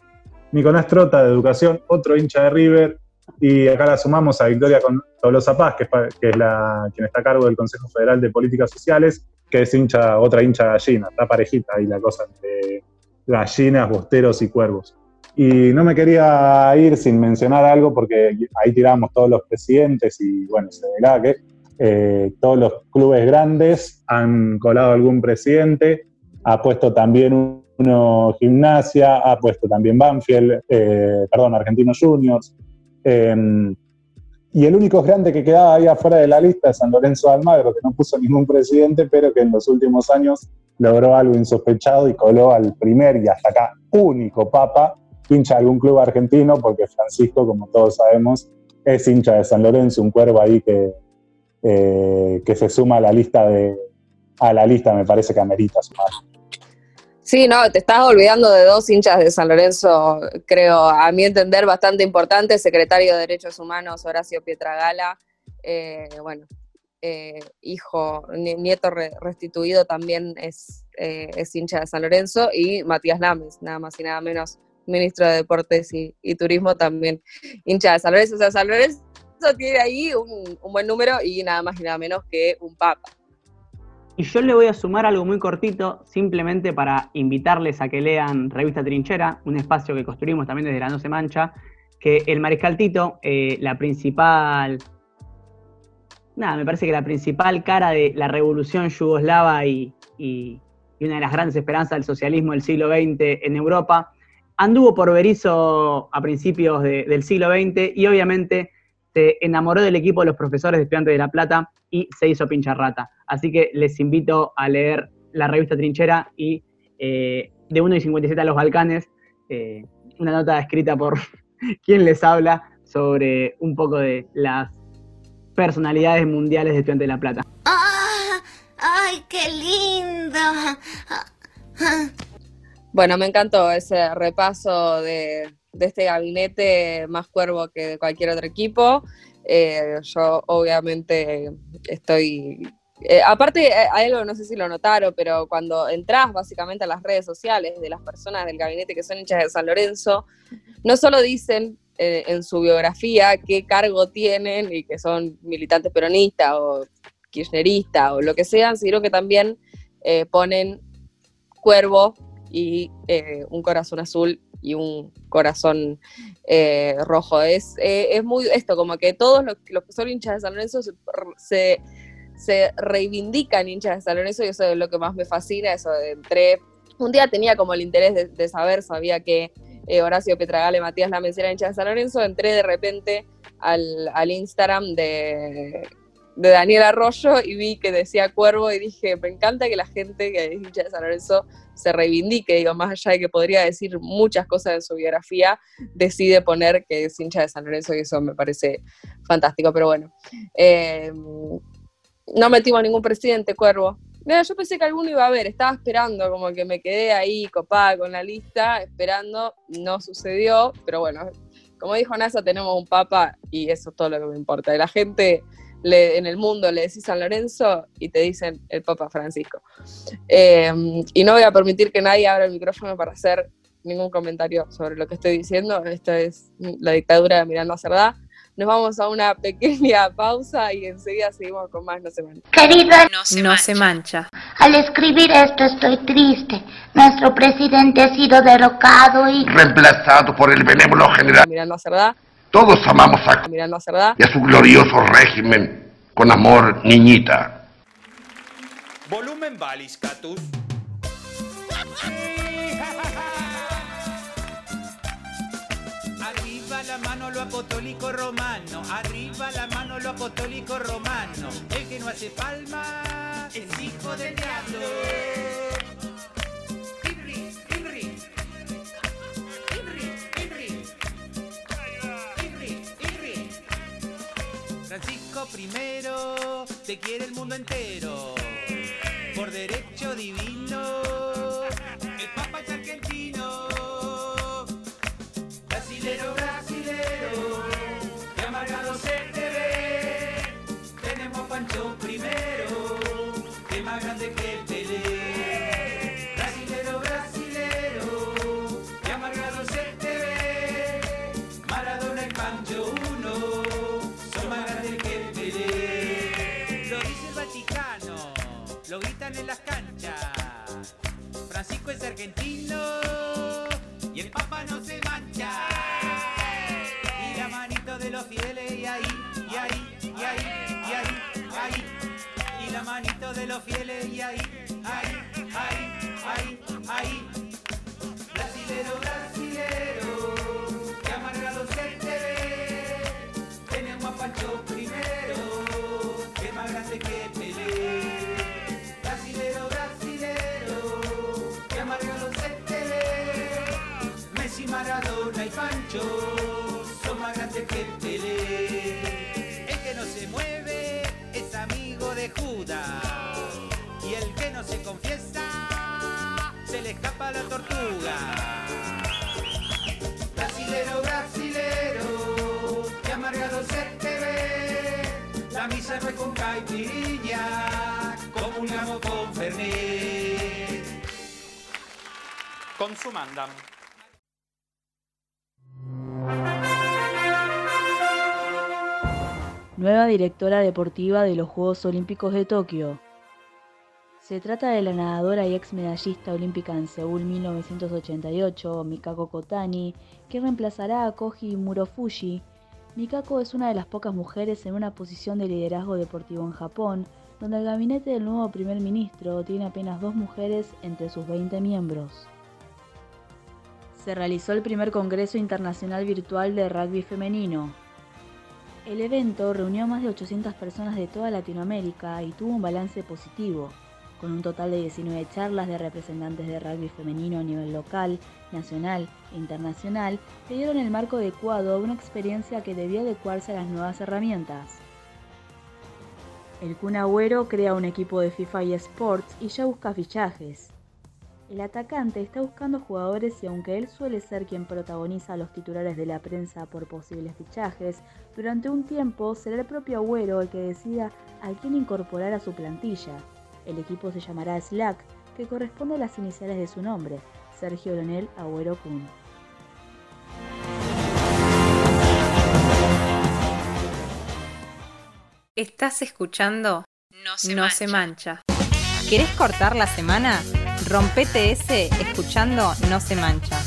S10: Nicolás Trota, de Educación, otro hincha de River. Y acá la sumamos a Victoria Tolosa Paz, que es, la, quien está a cargo del Consejo Federal de Políticas Sociales, que es hincha, otra hincha gallina. Está parejita ahí la cosa de gallinas, bosteros y cuervos. Y no me quería ir sin mencionar algo porque ahí tiramos todos los presidentes y bueno, se verá que eh, todos los clubes grandes han colado algún presidente, ha puesto también uno Gimnasia, ha puesto también Banfield, eh, perdón, Argentinos Juniors. Em, y el único grande que quedaba ahí afuera de la lista es San Lorenzo de Almagro, que no puso ningún presidente, pero que en los últimos años logró algo insospechado y coló al primer y hasta acá único papa, hincha de algún club argentino, porque Francisco, como todos sabemos, es hincha de San Lorenzo, un cuervo ahí que, eh, que se suma a la lista de a la lista me parece que amerita sumar.
S4: Sí, no, te estás olvidando de dos hinchas de San Lorenzo, creo, a mi entender, bastante importantes, secretario de Derechos Humanos Horacio Pietragala, eh, bueno, eh, hijo, nieto restituido también es, es hincha de San Lorenzo, y Matías Lames, nada más y nada menos, ministro de Deportes y, y Turismo, también hincha de San Lorenzo. O sea, San Lorenzo tiene ahí un, buen número y nada más y nada menos que un papa.
S8: Y yo le voy a sumar algo muy cortito, simplemente para invitarles a que lean Revista Trinchera, un espacio que construimos también desde la No Se Mancha, que el Mariscal Tito, eh, la principal, nada, me parece que la principal cara de la revolución yugoslava y, una de las grandes esperanzas del socialismo del siglo XX en Europa, anduvo por Berizo a principios del siglo XX y obviamente se enamoró del equipo de los profesores de Estudiantes de La Plata y se hizo pincha rata. Así que les invito a leer la revista Trinchera y eh, de 1 y 57 a los Balcanes, eh, una nota escrita por *laughs* quien les habla sobre un poco de las personalidades mundiales de Estudiantes de La Plata.
S13: ¡Ah! ¡Ay, qué lindo!
S4: Bueno, me encantó ese repaso de, de este gabinete más cuervo que de cualquier otro equipo. Eh, yo obviamente estoy... Eh, aparte, eh, hay algo, no sé si lo notaron, pero cuando entras básicamente a las redes sociales de las personas del gabinete que son hinchas de San Lorenzo, no solo dicen en su biografía qué cargo tienen y que son militantes peronistas o kirchneristas o lo que sean, sino que también ponen cuervo y un corazón azul y un corazón eh, rojo. Es, eh, es muy esto, como que todos los, que son hinchas de San Lorenzo se, se, reivindican hinchas de San Lorenzo y eso es lo que más me fascina, eso de entre... Un día tenía como el interés de, saber, sabía que eh, Horacio Petragale, Matías la era hincha de San Lorenzo, entré de repente al, al Instagram de de Daniel Arroyo y vi que decía Cuervo y dije, me encanta que la gente que es hincha de San Lorenzo se reivindique, digo, más allá de que podría decir muchas cosas en su biografía, decide poner que es hincha de San Lorenzo y eso me parece fantástico, pero bueno. Eh, no metimos ningún presidente, Cuervo. Mira, yo pensé que alguno iba a ver, estaba esperando, como que me quedé ahí copada con la lista, esperando, no sucedió, pero bueno, como dijo NASA, tenemos un papa y eso es todo lo que me importa. Y la gente en el mundo le decís San Lorenzo y te dicen el Papa Francisco. Eh, y no voy a permitir que nadie abra el micrófono para hacer ningún comentario sobre lo que estoy diciendo. Esto es la dictadura de Miranda Cerdá. Nos vamos a una pequeña pausa y enseguida seguimos con más No se mancha.
S13: Querida,
S3: no se, mancha.
S13: Al escribir esto estoy triste. Nuestro presidente ha sido derrocado y
S14: reemplazado por el benévolo general
S4: Miranda Cerdá.
S14: Todos amamos a
S4: Miranda Cerdá
S14: y a su glorioso régimen con amor, niñita.
S15: Volumen Valis, Catus. Arriba la mano lo apostólico romano, arriba la mano lo apostólico romano. El que no hace palma es hijo del diablo. Primero, te quiere el mundo entero. Por derecho divino, los fieles y ahí, ahí, ahí, ahí, ahí. Es con caipirinha, comulgamos con Fernet.
S16: Consumandam.
S2: Nueva directora deportiva de los Juegos Olímpicos de Tokio. Se trata de la nadadora y ex medallista olímpica en Seúl 1988, Mikako Kotani, que reemplazará a Koji Murofuji. Mikako es una de las pocas mujeres en una posición de liderazgo deportivo en Japón, donde el gabinete del nuevo primer ministro tiene apenas dos mujeres entre sus 20 miembros. Se realizó el primer Congreso Internacional Virtual de Rugby Femenino, el evento reunió a más de 800 personas de toda Latinoamérica y tuvo un balance positivo, con un total de 19 charlas de representantes de rugby femenino a nivel local, nacional e internacional que dieron el marco adecuado a una experiencia que debía adecuarse a las nuevas herramientas. El Kun Agüero crea un equipo de FIFA y Sports y ya busca fichajes. El atacante está buscando jugadores y aunque él suele ser quien protagoniza a los titulares de la prensa por posibles fichajes, durante un tiempo será el propio Agüero el que decida a quién incorporar a su plantilla. El equipo se llamará Slack, que corresponde a las iniciales de su nombre, Sergio Leonel Agüero Kun.
S3: Estás escuchando No se, mancha. ¿Querés cortar la semana? Rompete ese escuchando No se mancha.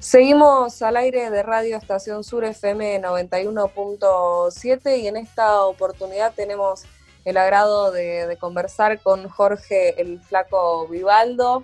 S4: Seguimos al aire de Radio Estación Sur FM 91.7 y en esta oportunidad tenemos el agrado de, de, conversar con Jorge el Flaco Vivaldo.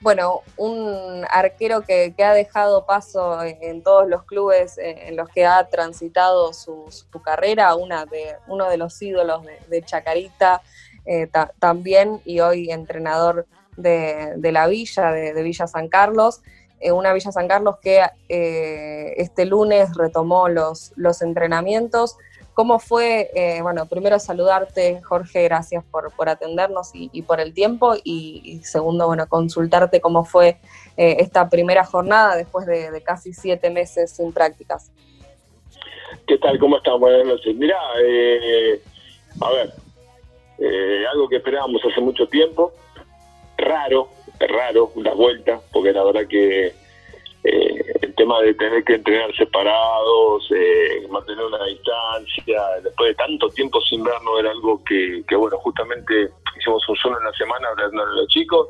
S4: Bueno, un arquero que, que ha dejado paso en, todos los clubes en los que ha transitado su, carrera, una de, uno de los ídolos de, Chacarita eh, ta, también y hoy entrenador de, la Villa, de, de Villa San Carlos. Eh, una Villa San Carlos que eh, este lunes retomó los, los entrenamientos. ¿Cómo fue? Eh, bueno, primero saludarte, Jorge, gracias por, por atendernos y, por el tiempo. Y, segundo, bueno, consultarte cómo fue eh, esta primera jornada después de, casi siete meses sin prácticas.
S17: ¿Qué tal? ¿Cómo están? Buenas noches. Mira, eh, a ver, eh, algo que esperábamos hace mucho tiempo, raro, raro la vuelta, porque la verdad que tema de tener que entrenar separados, eh, mantener una distancia, después de tanto tiempo sin vernos era algo que, bueno, justamente hicimos un solo en la semana hablando a los chicos,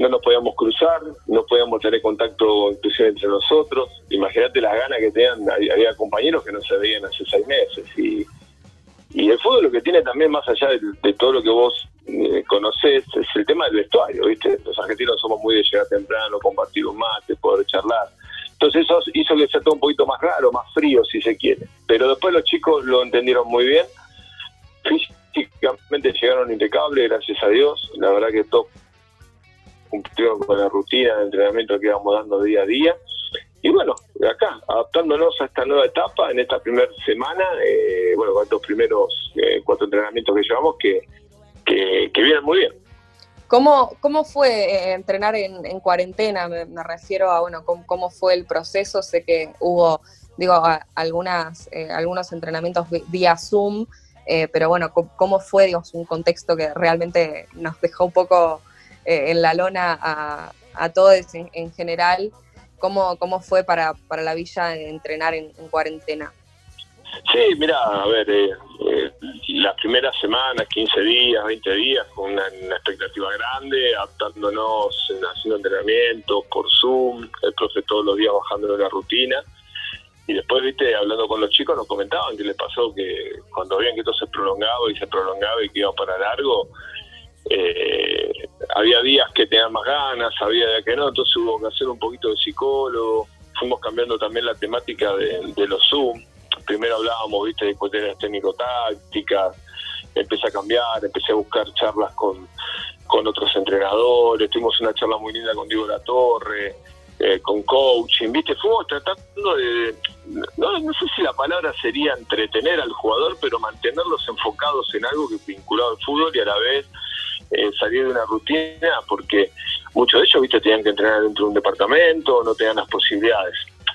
S17: no nos podíamos cruzar, no podíamos tener contacto inclusive entre nosotros, imagínate las ganas que tenían, había compañeros que no se veían hace seis meses y, y el fútbol lo que tiene también más allá de, de todo lo que vos eh, conocés es el tema del vestuario, ¿viste? Los argentinos somos muy de llegar temprano, compartir un mate, poder charlar. Entonces eso hizo que sea todo un poquito más raro, más frío si se quiere. Pero después los chicos lo entendieron muy bien. Físicamente llegaron impecables, gracias a Dios. La verdad que todo cumplieron con la rutina de entrenamiento que íbamos dando día a día. Y bueno, acá, adaptándonos a esta nueva etapa, en esta primera semana, eh, bueno, con estos primeros eh, cuatro entrenamientos que llevamos, que, que, que vienen muy bien.
S4: ¿Cómo, cómo fue eh, entrenar en, en cuarentena? Me, refiero a, bueno, cómo, cómo, fue el proceso. Sé que hubo, digo, a, algunas, eh, algunos entrenamientos vía Zoom, eh, pero bueno, ¿cómo fue, digamos, un contexto que realmente nos dejó un poco en la lona a, a todos en, en general? ¿Cómo, ¿Cómo fue para, para la villa entrenar en, en cuarentena?
S17: Sí, mira, a ver, eh, eh, las primeras semanas, 15 días, 20 días, con una, expectativa grande, adaptándonos, haciendo entrenamiento por Zoom, el profe todos los días bajando la rutina. Y después, viste, hablando con los chicos, nos comentaban que les pasó que cuando veían que esto se prolongaba y se prolongaba y que iba para largo, eh, había días que tenían más ganas, había días que no, entonces hubo que hacer un poquito de psicólogo, fuimos cambiando también la temática de, de los Zoom, primero hablábamos, viste, de cuestiones técnico-tácticas, empecé a cambiar, empecé a buscar charlas con, con otros entrenadores, tuvimos una charla muy linda con Diego La Torre, eh, con coaching, viste, fuimos tratando de, no, sé si la palabra sería entretener al jugador, pero mantenerlos enfocados en algo que vinculado al fútbol y a la vez eh, salir de una rutina, porque muchos de ellos, viste, tenían que entrenar dentro de un departamento, no tenían las posibilidades.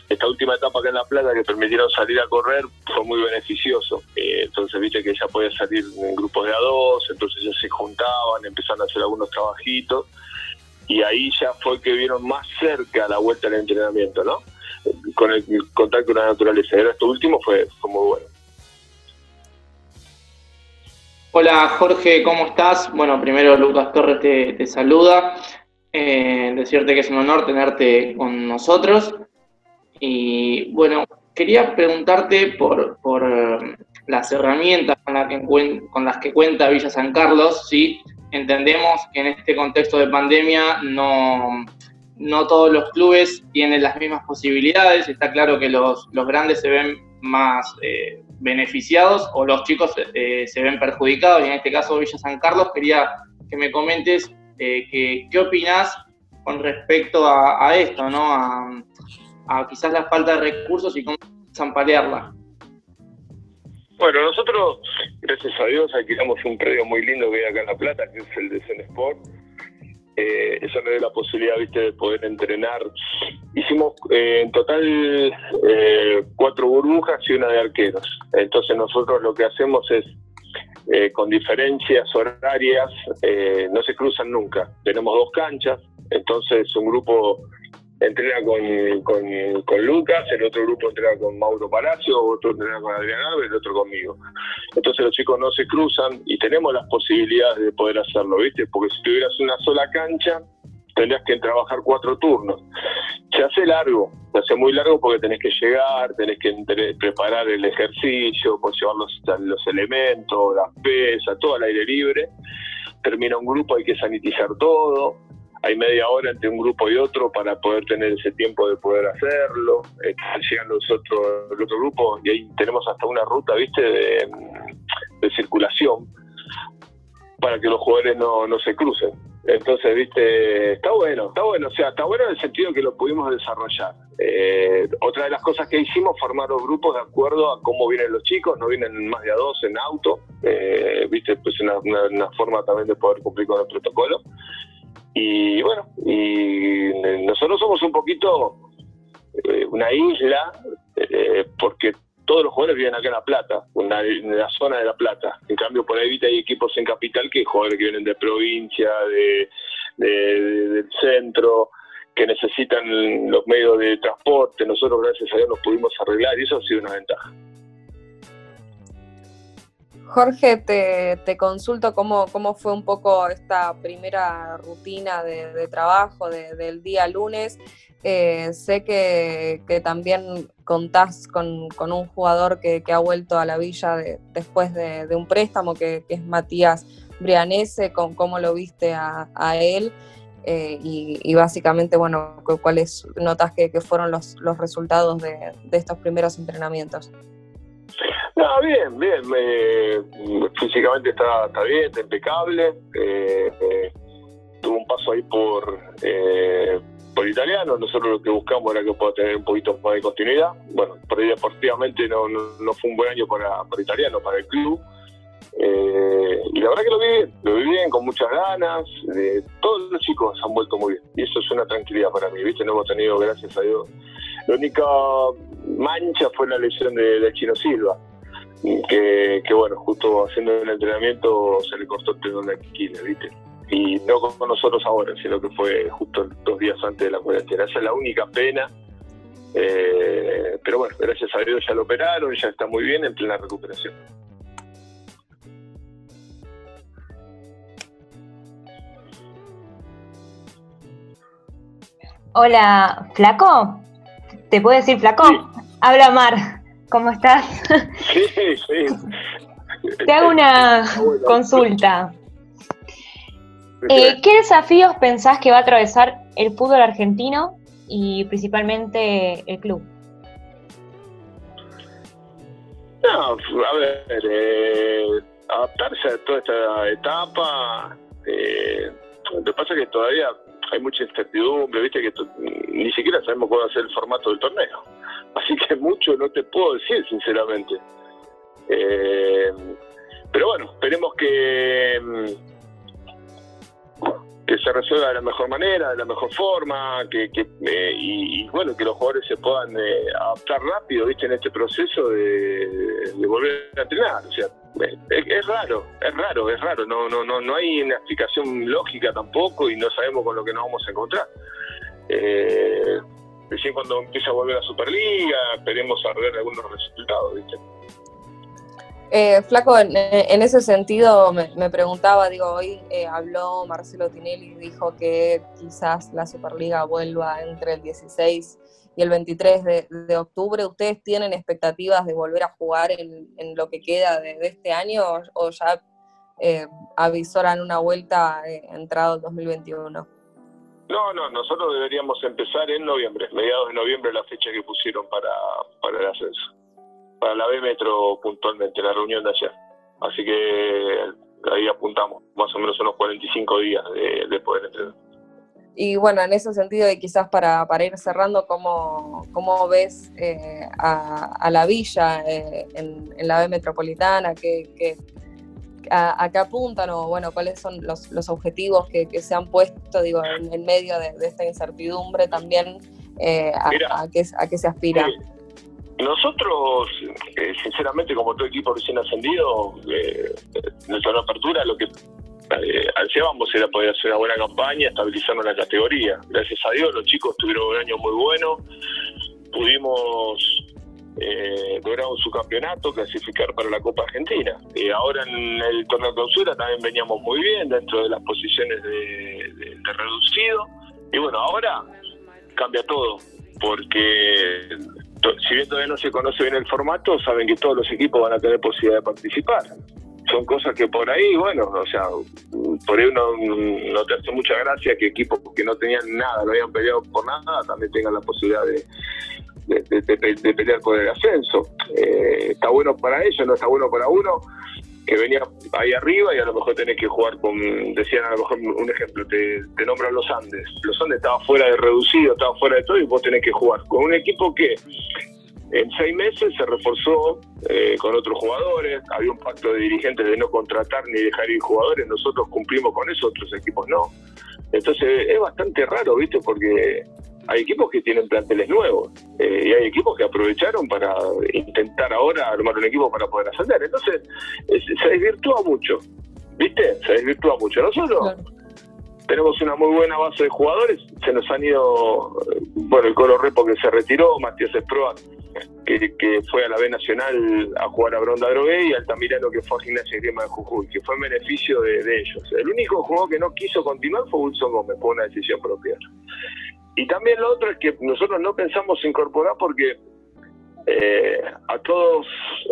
S17: Esta última etapa acá en La Plata que permitieron salir a correr fue muy beneficioso. Eh, entonces, viste que ya podía salir en grupos de a dos, entonces ya se juntaban, empezaron a hacer algunos trabajitos y ahí ya fue que vieron más cerca la vuelta al entrenamiento, ¿no? Con el contacto con la naturaleza. Y esto último fue, fue muy bueno.
S6: Hola Jorge, ¿cómo estás? Bueno, primero Lucas Torres te, te saluda. Eh, decirte que es un honor tenerte con nosotros. Bueno, quería preguntarte por, eh, las herramientas con, las que cuenta Villa San Carlos, ¿sí? Entendemos que en este contexto de pandemia no, todos los clubes tienen las mismas posibilidades. Está claro que los, grandes se ven más eh, beneficiados o los chicos eh, se ven perjudicados. Y en este caso Villa San Carlos, quería que me comentes eh, qué opinás con respecto a, esto, ¿no? A quizás la falta de recursos y cómo piensan paliarla.
S17: Bueno, nosotros, gracias a Dios, alquilamos un predio muy lindo que hay acá en La Plata, que es el de Zen. Eh, eso nos dio la posibilidad, viste, de poder entrenar. Hicimos eh, en total eh, cuatro burbujas y una de arqueros. Entonces nosotros lo que hacemos es, eh, con diferencias horarias, no se cruzan nunca. Tenemos dos canchas, entonces un grupo entrena con, con, Lucas, el otro grupo entrena con Mauro Palacio, otro entrena con Adrián Alves, el otro conmigo. Entonces los chicos no se cruzan y tenemos las posibilidades de poder hacerlo, ¿viste? Porque si tuvieras una sola cancha, tendrías que trabajar cuatro turnos. Se hace largo, se hace muy largo porque tenés que llegar, tenés que preparar el ejercicio, pues llevar los, los elementos, las pesas, todo al aire libre. Termina un grupo, hay que sanitizar todo hay media hora entre un grupo y otro para poder tener ese tiempo de poder hacerlo. Eh, llegan los otros, el otro grupo y ahí tenemos hasta una ruta, viste, de, circulación para que los jugadores no, no se crucen. Entonces, viste, está bueno, está bueno, o sea, está bueno en el sentido que lo pudimos desarrollar. Eh, otra de las cosas que hicimos, formar los grupos de acuerdo a cómo vienen los chicos, no vienen más de a dos en auto, eh, viste, pues una forma también de poder cumplir con el protocolo. Y bueno, y nosotros somos un poquito eh, una isla, eh, porque todos los jugadores viven acá en La Plata, una- en la zona de La Plata. En cambio, por ahí hay equipos en Capital que jugadores que vienen de provincia, de, de- de- del centro, que necesitan los medios de transporte. Nosotros, gracias a Dios, los pudimos arreglar y eso ha sido una ventaja.
S4: Jorge, te, te consulto cómo, cómo fue un poco esta primera rutina de, de trabajo de- del día lunes. Eh, sé que, que también contás con, con un jugador que, que ha vuelto a la villa de- después de, un préstamo, que, que es Matías Brianese, con cómo lo viste a, a él. eh, y, básicamente, bueno, cu- cuáles notas que, fueron los, los resultados de estos primeros entrenamientos.
S17: No, bien, bien. físicamente está, está bien, está impecable. eh, eh, tuvo un paso ahí por, eh, por italiano. Nosotros lo que buscamos era que pueda tener un poquito más de continuidad. Bueno, por ahí deportivamente no, no, no fue un buen año para, para italiano, para el club. Eh, y la verdad que lo vi bien, lo vi bien, con muchas ganas. todos los chicos han vuelto muy bien. Y eso es una tranquilidad para mí, ¿viste? No hemos tenido, gracias a Dios. La única mancha fue la lesión de Chino Silva. Que, que, bueno, justo haciendo el entrenamiento se le cortó el tendón de Aquiles, ¿viste? Y no con nosotros ahora, sino que fue justo dos días antes de la cuarentena. Esa es la única pena. Eh, pero bueno, gracias a Dios ya lo operaron, ya está muy bien en plena recuperación.
S9: Hola, ¿Flaco? ¿Te puedo decir Flaco? Habla Mar, ¿cómo estás?
S17: Sí, sí.
S9: Te hago una consulta. Eh, ¿Qué desafíos pensás que va a atravesar el fútbol argentino y principalmente el club?
S17: No, a ver, eh, adaptarse a toda esta etapa. Eh, lo que pasa es que todavía hay mucha incertidumbre, viste que ni siquiera sabemos cuál va a ser el formato del torneo. Así que mucho no te puedo decir, sinceramente. Eh, pero bueno, esperemos que, mm, que se resuelva de la mejor manera, de la mejor forma, que, que, eh, y, y, bueno, que los jugadores se puedan eh, adaptar rápido, viste, en este proceso de, volver a entrenar. O sea, es, es raro, es raro, es raro. No, no, no, no hay una explicación lógica tampoco y no sabemos con lo que nos vamos a encontrar. Eh, recién cuando empieza a volver la Superliga, esperemos a algunos resultados, viste.
S4: Eh, Flaco, en, ese sentido me, preguntaba, digo, hoy eh, habló Marcelo Tinelli y dijo que quizás la Superliga vuelva entre el 16 y el 23 de, octubre. ¿Ustedes tienen expectativas de volver a jugar en, lo que queda de, este año o, o ya eh, avisoran una vuelta eh, entrado el 2021?
S17: No, no, nosotros deberíamos empezar en noviembre, mediados de noviembre, la fecha que pusieron para, para el ascenso. Para la B Metro puntualmente, la reunión de ayer. Así que ahí apuntamos, más o menos unos 45 días de, de poder entrenar.
S4: Y bueno, en ese sentido, y quizás para, para ir cerrando, ¿cómo, cómo ves eh, a, a la villa eh, en, en la B metropolitana? ¿Qué, qué- a, a qué apuntan o bueno, cuáles son los, los objetivos que, que se han puesto, digo, en, en medio de, de esta incertidumbre también? eh, a,
S17: Mira.
S4: a qué, ¿A qué se aspira?
S17: Nosotros, eh, sinceramente, como todo equipo recién ascendido, eh, nuestra apertura lo que ansiábamos era poder hacer una buena campaña, estabilizarnos en la categoría. Gracias a Dios, los chicos tuvieron un año muy bueno, pudimos eh, lograr un subcampeonato, clasificar para la Copa Argentina. Y ahora en el torneo de clausura también veníamos muy bien dentro de las posiciones de, reducido. Y bueno, ahora cambia todo, porque si bien todavía no se conoce bien el formato, saben que todos los equipos van a tener posibilidad de participar. Son cosas que por ahí, bueno, o sea, por ahí no te hace mucha gracia que equipos que no tenían nada, no habían peleado por nada, también tengan la posibilidad de, de, de- de pe- de pelear por el ascenso. Eh, está bueno para ellos, no está bueno para uno que venía ahí arriba y a lo mejor tenés que jugar con, decían a lo mejor un ejemplo, te, te nombran los Andes. Los Andes estaba fuera de reducido, estaba fuera de todo y vos tenés que jugar con un equipo que en seis meses se reforzó eh, con otros jugadores, había un pacto de dirigentes de no contratar ni dejar ir jugadores, nosotros cumplimos con eso, otros equipos no. Entonces es bastante raro, ¿viste? Porque hay equipos que tienen planteles nuevos eh, y hay equipos que aprovecharon para intentar ahora armar un equipo para poder ascender. Entonces es- se desvirtúa mucho, ¿viste? Se desvirtúa mucho. Nosotros tenemos una muy buena base de jugadores, se nos han ido, bueno, el Colo Repo que se retiró, Matías Esproa que, que fue a la B Nacional a jugar a Bronda Drogué y Altamirano que fue a Gimnasia y Grima de Jujuy, que fue en beneficio de, de ellos. El único jugador que no quiso continuar fue Wilson Gómez, por una decisión propia. Y también lo otro es que nosotros no pensamos incorporar porque eh, a todos,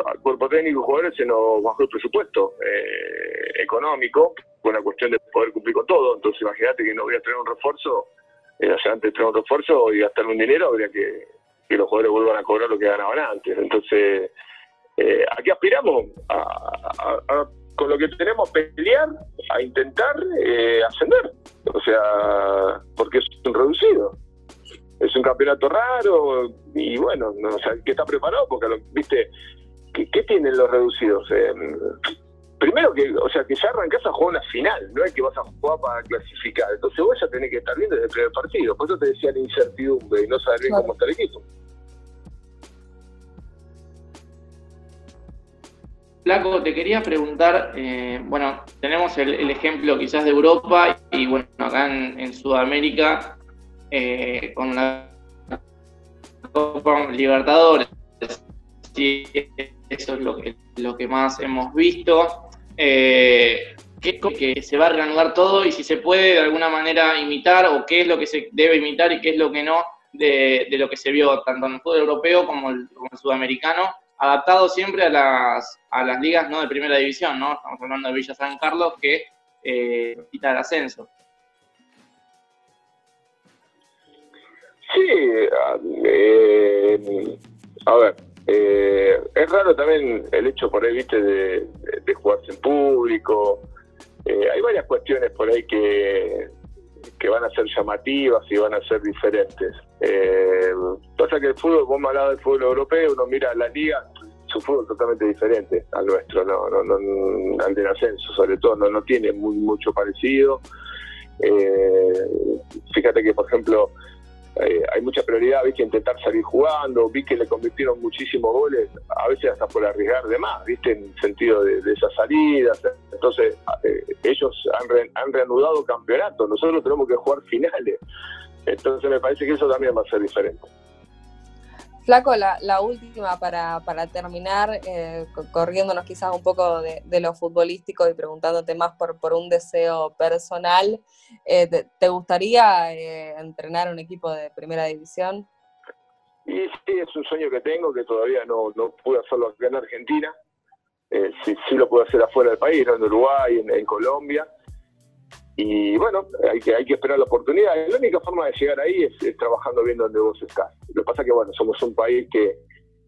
S17: al cuerpo técnico y jugadores se nos bajó el presupuesto eh, económico, por una cuestión de poder cumplir con todo. Entonces imagínate que no voy a traer un refuerzo, eh, o sea, antes de traer un refuerzo y gastar un dinero, habría que, que los jugadores vuelvan a cobrar lo que ganaban antes. Entonces, eh, ¿a qué aspiramos? A- con lo que tenemos pelear, a intentar eh, ascender. O sea, porque es un reducido. Es un campeonato raro y bueno, no, o sea, que está preparado porque, lo- viste, ¿qué, qué tienen los reducidos? Eh, primero que, o sea, que ya arrancás a jugar una final, no es que vas a jugar para clasificar. Entonces vos ya tenés que estar bien desde el primer partido. Por eso te decía la incertidumbre y no saber bien
S4: Claro.
S17: cómo está el equipo.
S6: Flaco, te quería preguntar, eh, bueno, tenemos el, ejemplo quizás de Europa y bueno, acá en, Sudamérica eh, con la Copa Libertadores, sí, eso es lo que, lo que más hemos visto. Eh, ¿qué, que se va a reanudar todo y si se puede de alguna manera imitar o qué es lo que se debe imitar y qué es lo que no de, de lo que se vio tanto en el fútbol europeo como el, como el sudamericano, adaptado siempre a las, a las ligas no de primera división, ¿no? Estamos hablando de Villa San Carlos que eh, quita el ascenso.
S17: Sí, eh, a ver, eh, es raro también el hecho por ahí, viste, de, de- de jugarse en público. Eh, hay varias cuestiones por ahí que, que van a ser llamativas y van a ser diferentes. Eh, pasa que el fútbol, vos me hablabas del fútbol europeo, uno mira la liga, es un fútbol totalmente diferente al nuestro, no, no, no- al del ascenso, sobre todo, no, no tiene muy, mucho parecido. Eh, fíjate que, por ejemplo, eh, hay mucha prioridad, viste, intentar salir jugando, vi que le convirtieron muchísimos goles, a veces hasta por arriesgar de más, viste, en el sentido de, de esas salidas. Entonces, eh, ellos han, re- han reanudado campeonatos, nosotros tenemos que jugar finales. Entonces, me parece que eso también va a ser diferente.
S4: Flaco, la, la última para, para terminar, eh, co- corriéndonos quizás un poco de, de lo futbolístico y preguntándote más por, por un deseo personal, eh, te, te gustaría eh, entrenar un equipo de primera división?
S17: Y sí, es un sueño que tengo, que todavía no, no pude hacerlo acá en Argentina. Eh, sí, sí lo puedo hacer afuera del país, ¿no? en Uruguay, en, en Colombia. Y bueno, hay que, hay que esperar la oportunidad. La única forma de llegar ahí es, es trabajando bien donde vos estás. Lo que pasa que, bueno, somos un país que,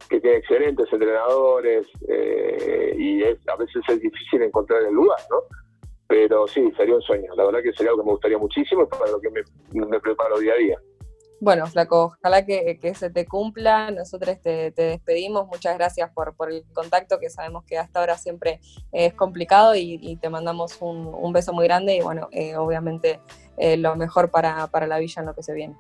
S17: que tiene excelentes entrenadores eh, y es, a veces es difícil encontrar el lugar, ¿no? Pero sí, sería un sueño. La verdad que sería algo que me gustaría muchísimo para lo que me preparo día a día.
S4: Bueno, Flaco, ojalá que, se te cumpla. Nosotros te, despedimos. Muchas gracias por, el contacto, que sabemos que hasta ahora siempre es complicado y, te mandamos un, beso muy grande y bueno, eh, obviamente eh, lo mejor para, la villa en lo que se viene.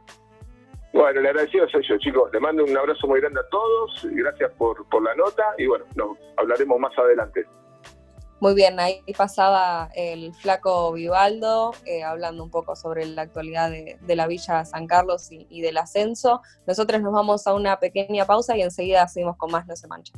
S17: Bueno, le agradecido soy yo, chicos. Le mando un abrazo muy grande a todos. Gracias por, por la nota y bueno, nos hablaremos más adelante.
S4: Muy bien, ahí pasaba el flaco Vivaldo eh, hablando un poco sobre la actualidad de, la Villa San Carlos y, y del ascenso. Nosotros nos vamos a una pequeña pausa y enseguida seguimos con más No se mancha.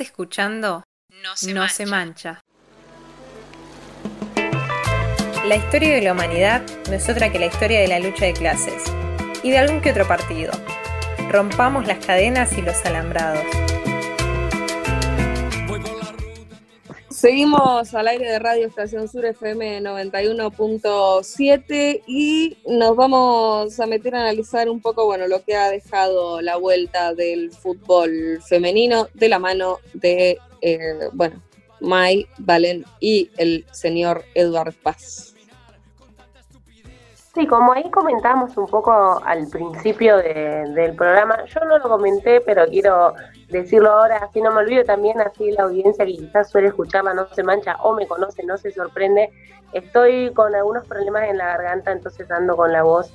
S3: Estás escuchando No se, mancha. La historia de la humanidad no es otra que la historia de la lucha de clases y de algún que otro partido. Rompamos las cadenas y los alambrados.
S4: Seguimos al aire de Radio Estación Sur FM 91.7 y nos vamos a meter a analizar un poco bueno, lo que ha dejado la vuelta del fútbol femenino de la mano de eh, bueno, Mai Valen y el señor Eduard Paz.
S7: Sí, como ahí comentamos un poco al principio de- del programa, yo no lo comenté, pero quiero decirlo ahora, así no me olvido también, así la audiencia que quizás suele escucharla no se mancha o me conoce, no se sorprende. Estoy con algunos problemas en la garganta, entonces ando con la voz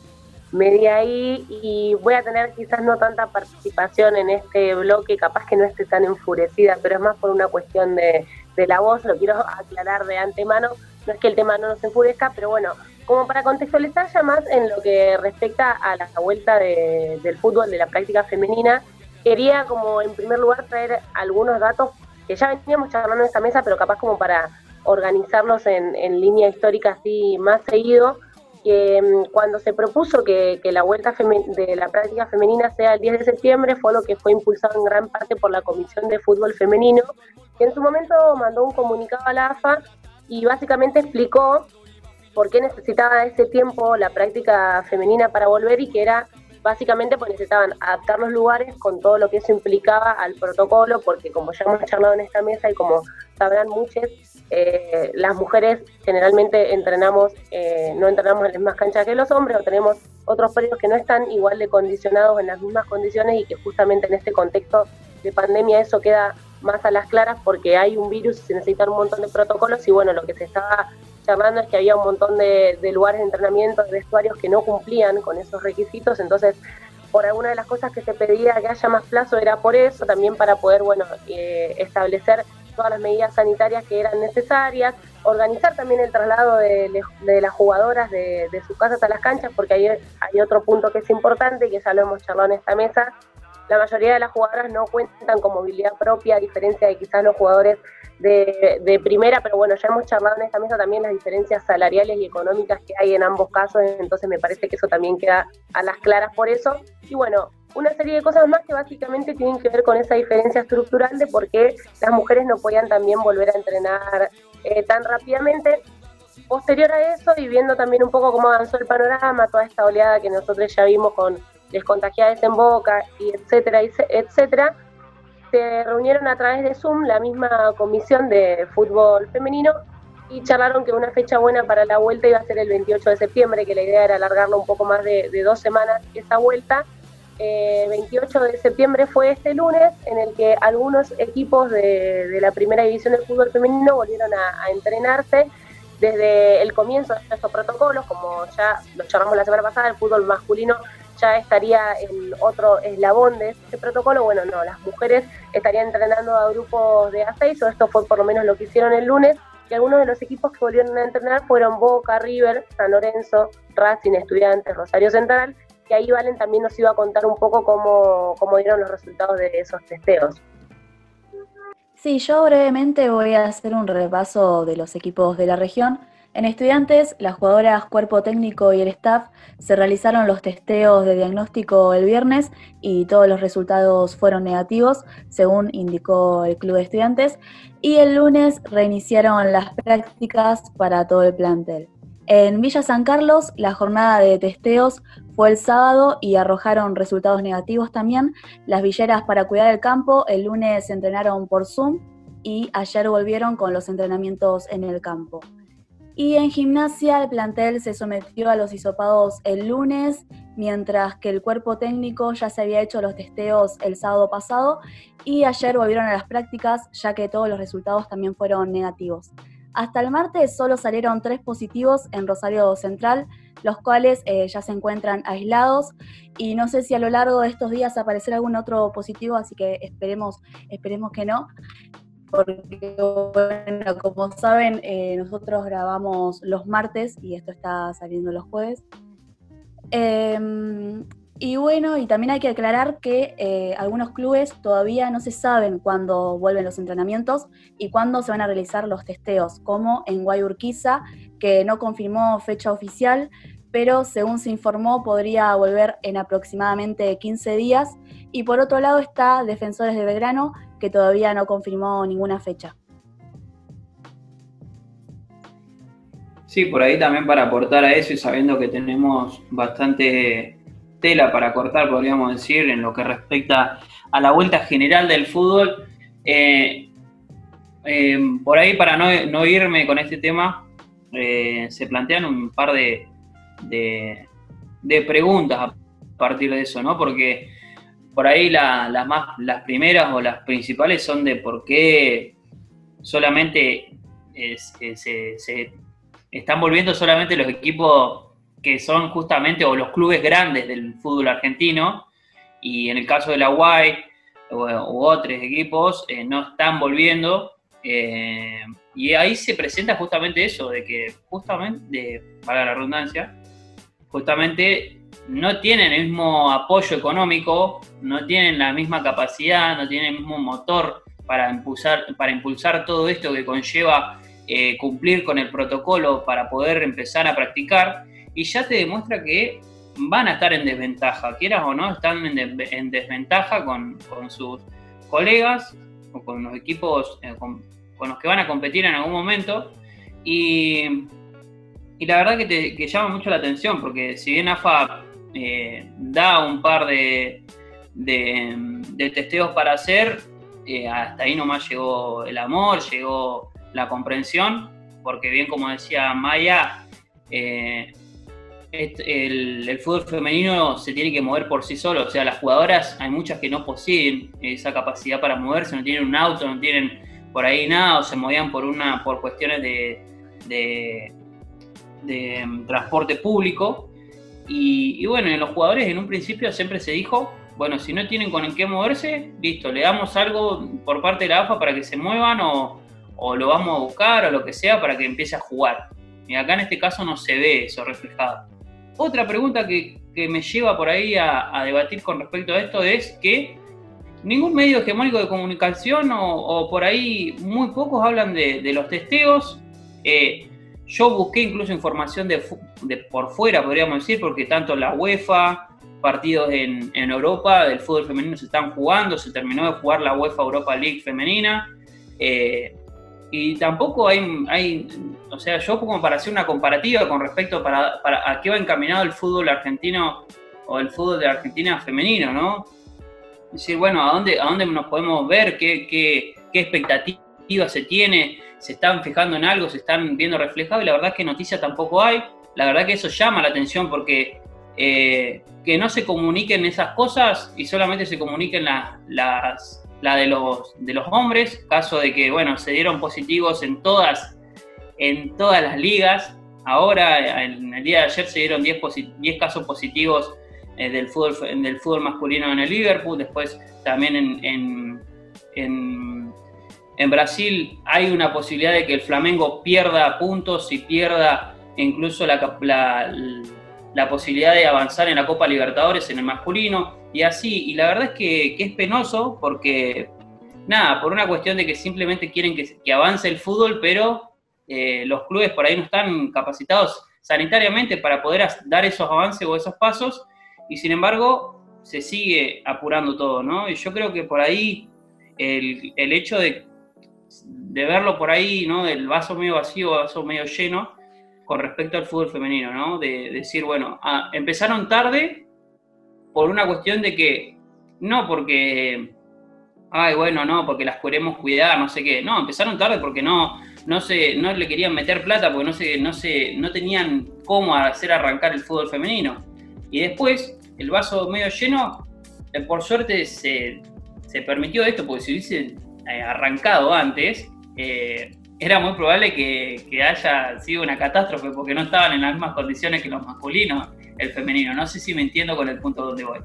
S7: media ahí y voy a tener quizás no tanta participación en este bloque, capaz que no esté tan enfurecida, pero es más por una cuestión de, de la voz, lo quiero aclarar de antemano, no es que el tema no nos enfurezca, pero bueno, como para contextualizar ya más en lo que respecta a la vuelta de- del fútbol, de la práctica femenina, quería como en primer lugar traer algunos datos que ya veníamos charlando en esta mesa, pero capaz como para organizarlos en, en línea histórica así más seguido, que mm, cuando se propuso que, que la vuelta de la práctica femenina sea el 10 de septiembre, fue lo que fue impulsado en gran parte por la Comisión de Fútbol Femenino, que en su momento mandó un comunicado a la AFA y básicamente explicó por qué necesitaba ese tiempo la práctica femenina para volver y que era básicamente porque necesitaban adaptar los lugares con todo lo que eso implicaba al protocolo, porque como ya hemos charlado en esta mesa y como sabrán muchos, eh, las mujeres generalmente entrenamos, eh, no entrenamos en las mismas canchas que los hombres o tenemos otros periodos que no están igual de condicionados en las mismas condiciones y que justamente en este contexto de pandemia eso queda más a las claras porque hay un virus y se necesitan un montón de protocolos y bueno, lo que se estaba charlando es que había un montón de, lugares de entrenamiento, de vestuarios que no cumplían con esos requisitos, entonces por alguna de las cosas que se pedía que haya más plazo era por eso, también para poder, bueno, eh, establecer todas las medidas sanitarias que eran necesarias, organizar también el traslado de, las jugadoras de, de sus casas a las canchas, porque hay otro punto que es importante y que ya lo hemos charlado en esta mesa, la mayoría de las jugadoras no cuentan con movilidad propia, a diferencia de quizás los jugadores de, de primera, pero bueno, ya hemos charlado en esta mesa también las diferencias salariales y económicas que hay en ambos casos, entonces me parece que eso también queda a las claras por eso. Y bueno, una serie de cosas más que básicamente tienen que ver con esa diferencia estructural de por qué las mujeres no podían también volver a entrenar eh, tan rápidamente. Posterior a eso, y viendo también un poco cómo avanzó el panorama, toda esta oleada que nosotros ya vimos con descontagiadas en Boca, y etcétera, etcétera, se reunieron a través de Zoom la misma comisión de fútbol femenino y charlaron que una fecha buena para la vuelta iba a ser el 28 de septiembre, que la idea era alargarlo un poco más de, de dos semanas esa vuelta. Eh, 28 de septiembre fue este lunes en el que algunos equipos de, de la primera división del fútbol femenino volvieron a, a entrenarse desde el comienzo de estos protocolos, como ya lo charlamos la semana pasada, el fútbol masculino ya estaría en otro eslabón de este protocolo. Bueno, no, las mujeres estarían entrenando a grupos de A6, o esto fue por lo menos lo que hicieron el lunes, y algunos de los equipos que volvieron a entrenar fueron Boca, River, San Lorenzo, Racing, Estudiantes, Rosario Central, y ahí Valen también nos iba a contar un poco cómo, cómo dieron los resultados de esos testeos.
S2: Sí, yo brevemente voy a hacer un repaso de los equipos de la región. En estudiantes, las jugadoras cuerpo técnico y el staff se realizaron los testeos de diagnóstico el viernes y todos los resultados fueron negativos, según indicó el club de estudiantes, y el lunes reiniciaron las prácticas para todo el plantel. En Villa San Carlos, la jornada de testeos fue el sábado y arrojaron resultados negativos también. Las villeras para cuidar el campo el lunes entrenaron por Zoom y ayer volvieron con los entrenamientos en el campo. Y en gimnasia el plantel se sometió a los hisopados el lunes, mientras que el cuerpo técnico ya se había hecho los testeos el sábado pasado y ayer volvieron a las prácticas ya que todos los resultados también fueron negativos. Hasta el martes solo salieron tres positivos en Rosario Central, los cuales eh, ya se encuentran aislados y no sé si a lo largo de estos días aparecerá algún otro positivo, así que esperemos, esperemos que no. Porque, bueno, como saben, eh, nosotros grabamos los martes y esto está saliendo los jueves. Eh, Y bueno, y también hay que aclarar que eh, algunos clubes todavía no se saben cuándo vuelven los entrenamientos y cuándo se van a realizar los testeos, como en Guayurquiza, que no confirmó fecha oficial, pero según se informó podría volver en aproximadamente 15 días. Y por otro lado está Defensores de Belgrano, que todavía no confirmó ninguna fecha.
S5: Sí, por ahí también para aportar a eso y sabiendo que tenemos bastante tela para cortar, podríamos decir, en lo que respecta a la vuelta general del fútbol. Eh, eh, por ahí, para no, irme con este tema, eh, se plantean un par de, de, preguntas a partir de eso, ¿no? Porque por ahí las más, las primeras o las principales son de por qué solamente se, se están volviendo solamente los equipos que son justamente, o los clubes grandes del fútbol argentino, y en el caso de la Guay u, otros equipos, eh, no están volviendo. Eh, y ahí se presenta justamente eso, de que justamente, para la redundancia, justamente no tienen el mismo apoyo económico, no tienen la misma capacidad, no tienen el mismo motor para impulsar, para impulsar todo esto que conlleva eh, cumplir con el protocolo para poder empezar a practicar y ya te demuestra que van a estar en desventaja, quieras o no, están en, desventaja con, sus colegas o con los equipos eh, con, los que van a competir en algún momento. Y, la verdad que, te, llama mucho la atención, porque si bien AFA eh, da un par de, testeos para hacer, eh, hasta ahí nomás llegó el amor, llegó la comprensión, porque bien como decía Maya, el, fútbol femenino se tiene que mover por sí solo. O sea, las jugadoras, hay muchas que no poseen esa capacidad para moverse, no tienen un auto, no tienen por ahí nada, o se movían por una, por cuestiones de, de, mm, transporte público. Y, bueno, en los jugadores en un principio siempre se dijo, bueno, si no tienen con qué moverse, listo, le damos algo por parte de la AFA para que se muevan o, lo vamos a buscar o lo que sea para que empiece a jugar. Y acá en este caso no se ve eso reflejado. Otra pregunta que, me lleva por ahí a, debatir con respecto a esto es que ningún medio hegemónico de comunicación o, por ahí muy pocos hablan de, los testeos. Eh, yo busqué incluso información de, por fuera, podríamos decir, porque tanto la UEFA, partidos en, Europa del fútbol femenino se están jugando, se terminó de jugar la UEFA Europa League femenina. Eh, y tampoco hay, hay, o sea, yo como para hacer una comparativa con respecto para, a qué va encaminado el fútbol argentino o el fútbol de Argentina femenino, ¿no? Decir, bueno, ¿a dónde, a dónde nos podemos ver? ¿Qué, qué, qué expectativa se tiene? ¿Se están fijando en algo? ¿Se están viendo reflejado? Y la verdad es que noticias tampoco hay. La verdad que eso llama la atención porque eh, que no se comuniquen esas cosas y solamente se comuniquen las, la de los, de los hombres, caso de que, bueno, se dieron positivos en todas, en todas las ligas. Ahora, en el día de ayer se dieron 10, 10 casos positivos eh, del, fútbol, del fútbol masculino en el Liverpool, después también en, Brasil hay una posibilidad de que el Flamengo pierda puntos y pierda incluso la, la, posibilidad de avanzar en la Copa Libertadores en el masculino y así. Y la verdad es que, es penoso porque, nada, por una cuestión de que simplemente quieren que, avance el fútbol, pero eh, los clubes por ahí no están capacitados sanitariamente para poder dar esos avances o esos pasos, y sin embargo se sigue apurando todo, ¿no? Y yo creo que por ahí el, hecho de, de, verlo por ahí, ¿no? Del vaso medio vacío, vaso medio lleno, con respecto al fútbol femenino, ¿no? De, decir, bueno, ah, empezaron tarde, por una cuestión de que, no porque, ay, bueno, no, porque las queremos cuidar, no sé qué, no, empezaron tarde porque no, no, se, no le querían meter plata, porque no, se, no, se, no tenían cómo hacer arrancar el fútbol femenino. Y después, el vaso medio lleno, eh, por suerte se, permitió esto, porque si hubiese eh, arrancado antes, eh, era muy probable que, haya sido una catástrofe porque no estaban en las mismas condiciones que los masculinos el femenino. No sé si me entiendo con el punto donde voy.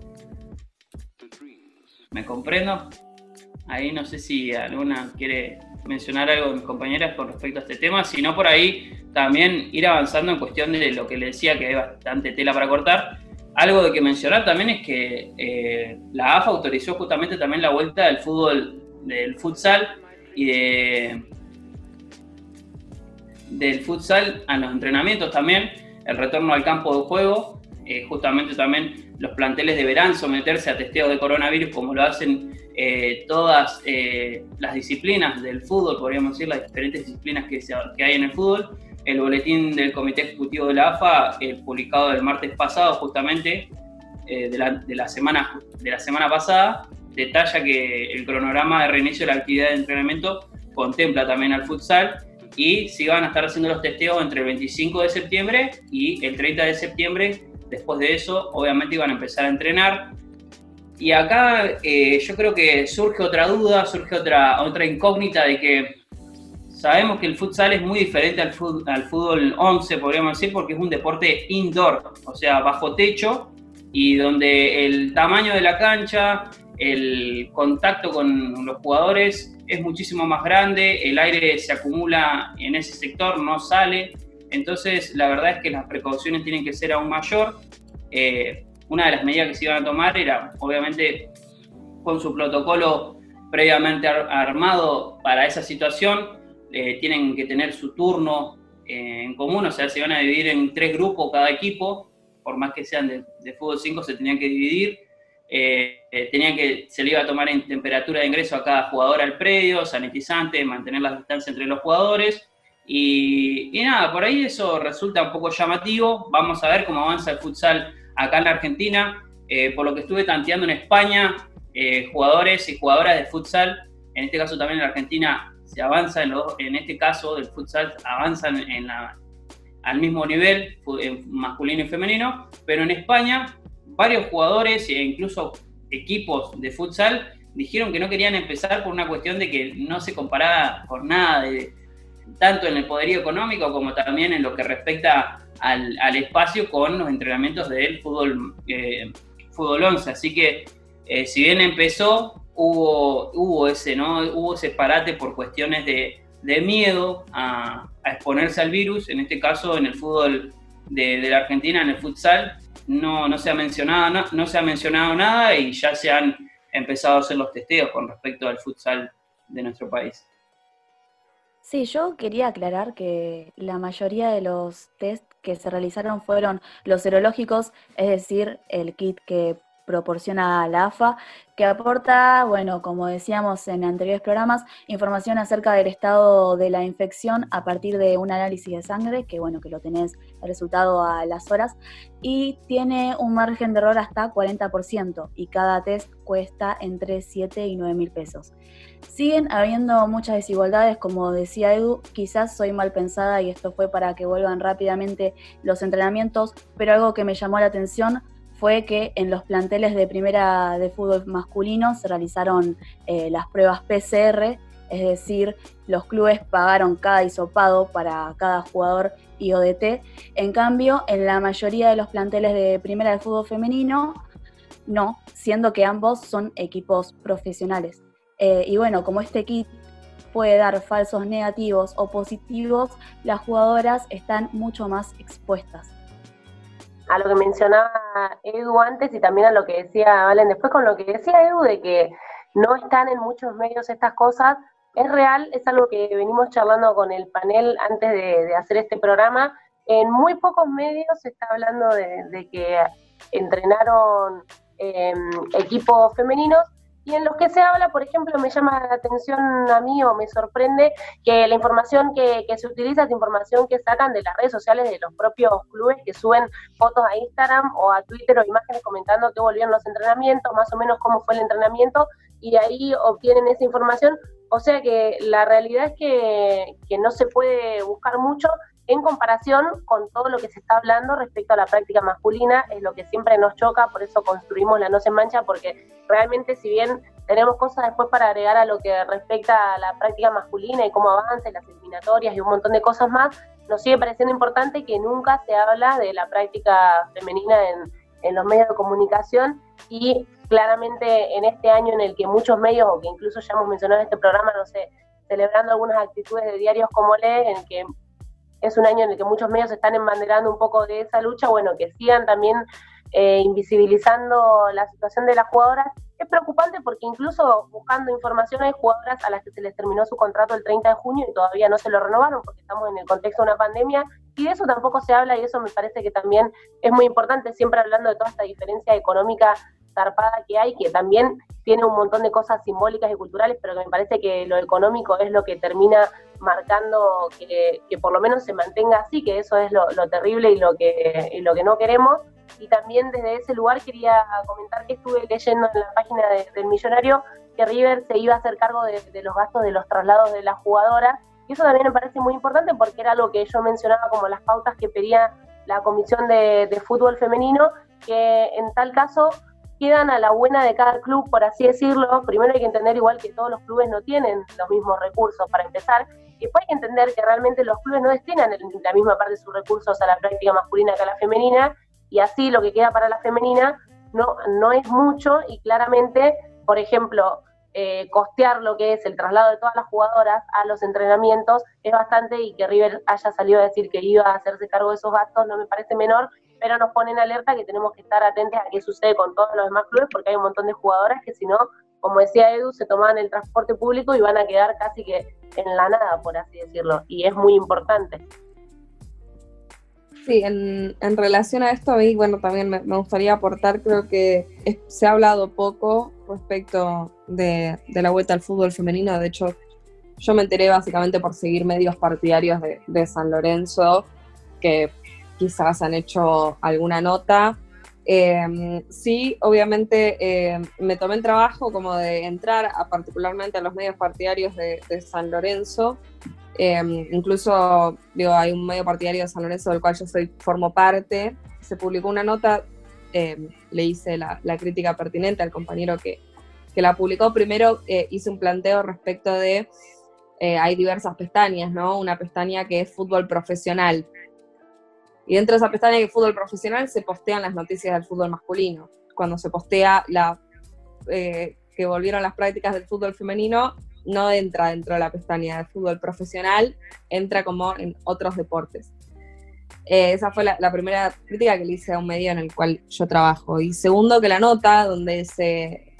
S5: ¿Me comprendo? Ahí no sé si alguna quiere mencionar algo de mis compañeras con respecto a este tema, si no por ahí también ir avanzando en cuestión de lo que le decía que hay bastante tela para cortar, algo de que mencionar también es que eh, la AFA autorizó justamente también la vuelta del fútbol, del futsal y de, del futsal a los entrenamientos también, el retorno al campo de juego, eh, justamente también los planteles deberán someterse a testeo de coronavirus como lo hacen eh, todas eh, las disciplinas del fútbol, podríamos decir, las diferentes disciplinas que, hay en el fútbol. El boletín del Comité Ejecutivo de la AFA, publicado el martes pasado, justamente, de, la, de la semana, de la semana pasada, detalla que el cronograma de reinicio de la actividad de entrenamiento contempla también al futsal y si van a estar haciendo los testeos entre el 25 de septiembre y el 30 de septiembre. Después de eso, obviamente iban a empezar a entrenar. Y acá eh, yo creo que surge otra duda, surge otra, otra incógnita de que sabemos que el futsal es muy diferente al fútbol, al fútbol 11, podríamos decir, porque es un deporte indoor, o sea, bajo techo, y donde el tamaño de la cancha, el contacto con los jugadores es muchísimo más grande, el aire se acumula en ese sector, no sale. Entonces, la verdad es que las precauciones tienen que ser aún mayor. Eh, una de las medidas que se iban a tomar era, obviamente, con su protocolo previamente ar- armado para esa situación, eh, tienen que tener su turno eh, en común, o sea, se van a dividir en tres grupos cada equipo, por más que sean de, de fútbol 5, se tenían que dividir. Eh, que, se le iba a tomar en temperatura de ingreso a cada jugador al predio, sanitizante, mantener la distancia entre los jugadores. Y, nada, por ahí eso resulta un poco llamativo. Vamos a ver cómo avanza el futsal acá en la Argentina. Eh, por lo que estuve tanteando en España, eh, jugadores y jugadoras de futsal, en este caso también en Argentina, se avanza en, este caso del futsal, avanzan al mismo nivel, masculino y femenino, pero en España varios jugadores e incluso equipos de futsal dijeron que no querían empezar por una cuestión de que no se comparaba con nada, de, tanto en el poderío económico como también en lo que respecta al, al espacio con los entrenamientos del fútbol, eh, fútbol 11. Así que eh, si bien empezó, hubo, hubo, ese, ¿no? hubo ese parate por cuestiones de, de miedo a, a exponerse al virus, en este caso en el fútbol de, de la Argentina, en el futsal, no, no, se ha mencionado, no, no se ha mencionado nada y ya se han empezado a hacer los testeos con respecto al futsal de nuestro país.
S2: Sí, yo quería aclarar que la mayoría de los test que se realizaron fueron los serológicos, es decir, el kit que proporciona la AFA, que aporta, bueno, como decíamos en anteriores programas, información acerca del estado de la infección a partir de un análisis de sangre, que bueno, que lo tenés el resultado a las horas, y tiene un margen de error hasta 40%, y cada test cuesta entre 7 y 9 mil pesos. Siguen habiendo muchas desigualdades, como decía Edu, quizás soy mal pensada y esto fue para que vuelvan rápidamente los entrenamientos, pero algo que me llamó la atención fue que en los planteles de primera de fútbol masculino se realizaron eh, las pruebas PCR, es decir, los clubes pagaron cada hisopado para cada jugador y ODT. En cambio, en la mayoría de los planteles de primera de fútbol femenino, no, siendo que ambos son equipos profesionales. Eh, y bueno, como este kit puede dar falsos negativos o positivos, las jugadoras están mucho más expuestas.
S7: A lo que mencionaba Edu antes y también a lo que decía Valen después con lo que decía Edu de que no están en muchos medios estas cosas, es real, es algo que venimos charlando con el panel antes de, hacer este programa. En muy pocos medios se está hablando de, de que entrenaron eh, equipos femeninos y en los que se habla, por ejemplo, me llama la atención a mí o me sorprende que la información que, se utiliza es información que sacan de las redes sociales de los propios clubes que suben fotos a Instagram o a Twitter o imágenes comentando que volvieron los entrenamientos, más o menos cómo fue el entrenamiento, y ahí obtienen esa información. O sea que la realidad es que, que no se puede buscar mucho en comparación con todo lo que se está hablando respecto a la práctica masculina, es lo que siempre nos choca, por eso construimos la No se mancha, porque realmente si bien tenemos cosas después para agregar a lo que respecta a la práctica masculina y cómo avanza, las eliminatorias y un montón de cosas más, nos sigue pareciendo importante que nunca se habla de la práctica femenina en, en los medios de comunicación. Y claramente en este año en el que muchos medios, o que incluso ya hemos mencionado en este programa, no sé, celebrando algunas actitudes de diarios como Le, en que es un año en el que muchos medios están embanderando un poco de esa lucha, bueno, que sigan también eh, invisibilizando la situación de las jugadoras. Es preocupante porque incluso buscando información hay jugadoras a las que se les terminó su contrato el 30 de junio y todavía no se lo renovaron porque estamos en el contexto de una pandemia y de eso tampoco se habla y eso me parece que también es muy importante, siempre hablando de toda esta diferencia económica zarpada que hay, que también tiene un montón de cosas simbólicas y culturales, pero que me parece que lo económico es lo que termina marcando que, que por lo menos se mantenga así, que eso es lo, lo terrible y lo que, y lo que no queremos. Y también desde ese lugar quería comentar que estuve leyendo en la página de- del millonario que River se iba a hacer cargo de, de los gastos de los traslados de las jugadoras. Y eso también me parece muy importante porque era algo que yo mencionaba como las pautas que pedía la Comisión de, de Fútbol Femenino, que en tal caso quedan a la buena de cada club, por así decirlo. Primero hay que entender igual que todos los clubes no tienen los mismos recursos para empezar. Y después hay que entender que realmente los clubes no destinan la misma parte de sus recursos a la práctica masculina que a la femenina. Y así lo que queda para la femenina no, no es mucho y claramente, por ejemplo, eh, costear lo que es el traslado de todas las jugadoras a los entrenamientos es bastante y que River haya salido a decir que iba a hacerse cargo de esos gastos no me parece menor, pero nos pone en alerta que tenemos que estar atentos a qué sucede con todos los demás clubes porque hay un montón de jugadoras que si no, como decía Edu, se toman el transporte público y van a quedar casi que en la nada, por así decirlo, y es muy importante.
S4: Sí, en, en relación a esto, a mí, bueno, también me, me gustaría aportar, creo que se ha hablado poco respecto de, de la vuelta al fútbol femenino. De hecho, yo me enteré básicamente por seguir medios partidarios de, de San Lorenzo, que quizás han hecho alguna nota. Eh, sí, obviamente eh, me tomé el trabajo como de entrar a, particularmente a los medios partidarios de, San Lorenzo. Eh, incluso, digo, hay un medio partidario de San Lorenzo del cual yo soy, formo parte. Se publicó una nota, le hice la, la crítica pertinente al compañero que, que la publicó. Primero eh, hice un planteo respecto de, eh, hay diversas pestañas, ¿no? Una pestaña que es fútbol profesional. Y dentro de esa pestaña de fútbol profesional se postean las noticias del fútbol masculino. Cuando se postea la, eh, que volvieron las prácticas del fútbol femenino, no entra dentro de la pestaña de fútbol profesional, entra como en otros deportes. Eh, esa fue la, primera crítica que le hice a un medio en el cual yo trabajo. Y segundo, que la nota donde se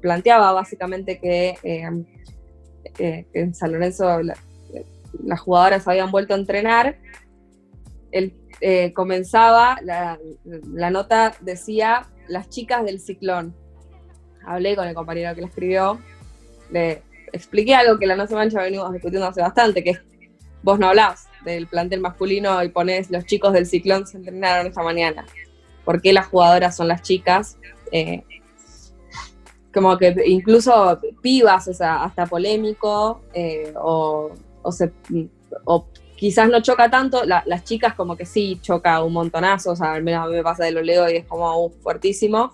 S4: planteaba básicamente que, eh, en San Lorenzo la- las jugadoras habían vuelto a entrenar, el, eh, comenzaba, la, nota decía las chicas del ciclón. Hablé con el compañero que la escribió, le expliqué algo que la No Se Mancha venimos discutiendo hace bastante, que es, vos no hablás del plantel masculino y ponés los chicos del ciclón se entrenaron esta mañana. ¿Por qué las jugadoras son las chicas? Eh, como que incluso pibas, hasta polémico, eh, o, o, se, o quizás no choca tanto, la- las chicas como que sí choca un montonazo, o sea, al menos a mí me pasa de lo leo y es como uh, fuertísimo.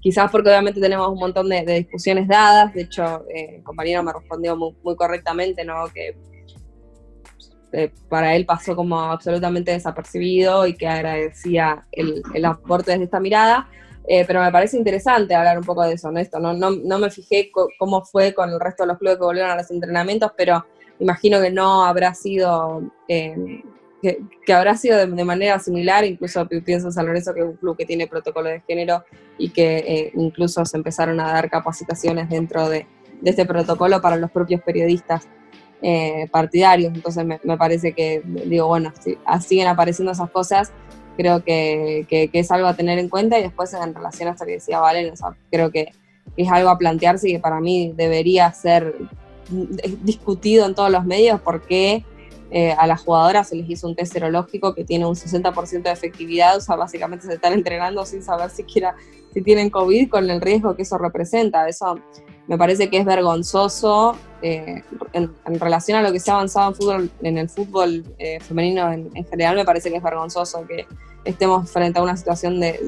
S4: Quizás porque obviamente tenemos un montón de, de discusiones dadas, de hecho eh, el compañero me respondió muy, muy correctamente, ¿no? Que eh, para él pasó como absolutamente desapercibido y que agradecía el, el aporte desde esta mirada. Eh, pero me parece interesante hablar un poco de eso, ¿no? Esto, no, no, no me fijé cómo fue con el resto de los clubes que volvieron a los entrenamientos, pero imagino que no habrá sido, eh, que, habrá sido de, manera similar, incluso pi- pienso en San Lorenzo, que es un club que tiene protocolo de género y que eh, incluso se empezaron a dar capacitaciones dentro de, este protocolo para los propios periodistas eh, partidarios. Entonces me, parece que, digo, bueno, si ah, siguen apareciendo esas cosas, creo que, es algo a tener en cuenta y después en relación a esto que decía Valen, o sea, creo que es algo a plantearse y que para mí debería ser discutido en todos los medios porque eh, a las jugadoras se les hizo un test serológico que tiene un 60% de efectividad, o sea, básicamente se están entrenando sin saber siquiera si tienen COVID con el riesgo que eso representa. Eso me parece que es vergonzoso eh, en, relación a lo que se ha avanzado en, fútbol, en el fútbol eh, femenino en, en general, me parece que es vergonzoso que estemos frente a una situación de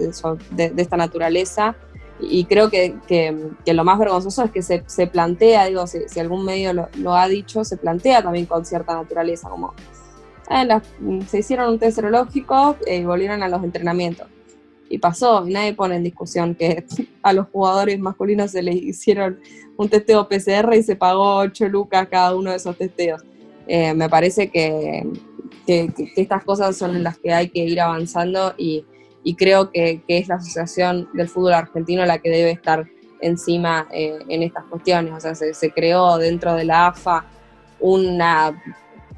S4: esta naturaleza. Y creo que, que- que lo más vergonzoso es que se, se plantea, digo, si, si algún medio lo, lo ha dicho, se plantea también con cierta naturaleza, como las- se hicieron un test serológico eh, y volvieron a los entrenamientos. Y pasó, y nadie pone en discusión que *laughs* a los jugadores masculinos se les hicieron un testeo PCR y se pagó 8 lucas cada uno de esos testeos. Eh, me parece que- que- que estas cosas son en las que hay que ir avanzando y, y creo que, que es la Asociación del Fútbol Argentino la que debe estar encima eh, en estas cuestiones. O sea, se, creó dentro de la AFA una,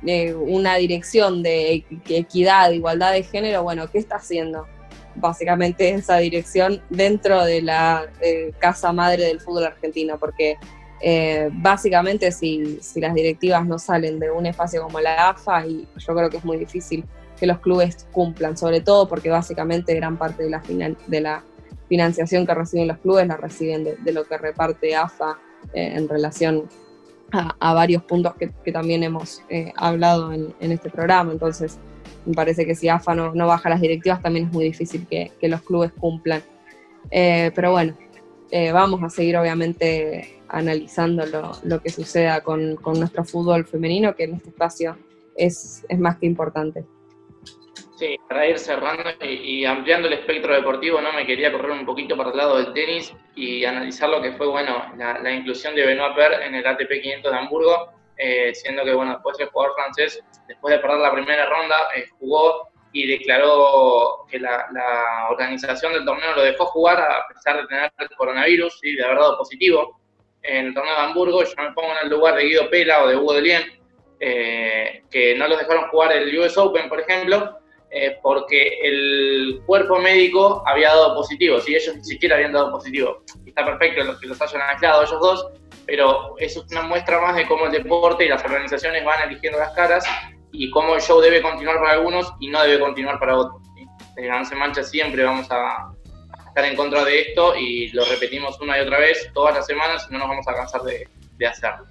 S4: eh, una dirección de equi- equidad, igualdad de género. Bueno, ¿qué está haciendo? Básicamente esa dirección dentro de la eh, casa madre del fútbol argentino, porque básicamente si, si las directivas no salen de un espacio como la AFA, y yo creo que es muy difícil que los clubes cumplan, sobre todo porque básicamente gran parte de la, financiación que reciben los clubes la reciben de, lo que reparte AFA eh, en relación a, varios puntos que, también hemos eh, hablado en, este programa. Entonces, me parece que si AFA no, baja las directivas, también es muy difícil que, los clubes cumplan. Eh, pero bueno, vamos a seguir obviamente analizando lo, que suceda con, nuestro fútbol femenino, que en este espacio es, es más que importante.
S6: Sí, para ir cerrando y, ampliando el espectro deportivo, ¿no? Me quería correr un poquito para el lado del tenis y analizar lo que fue, bueno, la, inclusión de Benoit Per en el ATP 500 de Hamburgo, eh, siendo que, bueno, después el jugador francés, después de perder la primera ronda, eh, jugó y declaró que la, organización del torneo lo dejó jugar a pesar de tener coronavirus y de haber dado positivo en el torneo de Hamburgo. Yo me pongo en el lugar de Guido Pela o de Hugo Delien, eh, que no los dejaron jugar el US Open, por ejemplo, eh, porque el cuerpo médico había dado positivo, si ellos ni siquiera habían dado positivo. Está perfecto los que los hayan aislado ellos dos, pero es una muestra más de cómo el deporte y las organizaciones van eligiendo las caras y cómo el show debe continuar para algunos y no debe continuar para otros. ¿sí? En Se Mancha siempre vamos a estar en contra de esto y lo repetimos una y otra vez todas las semanas y no nos vamos a cansar de, de hacerlo.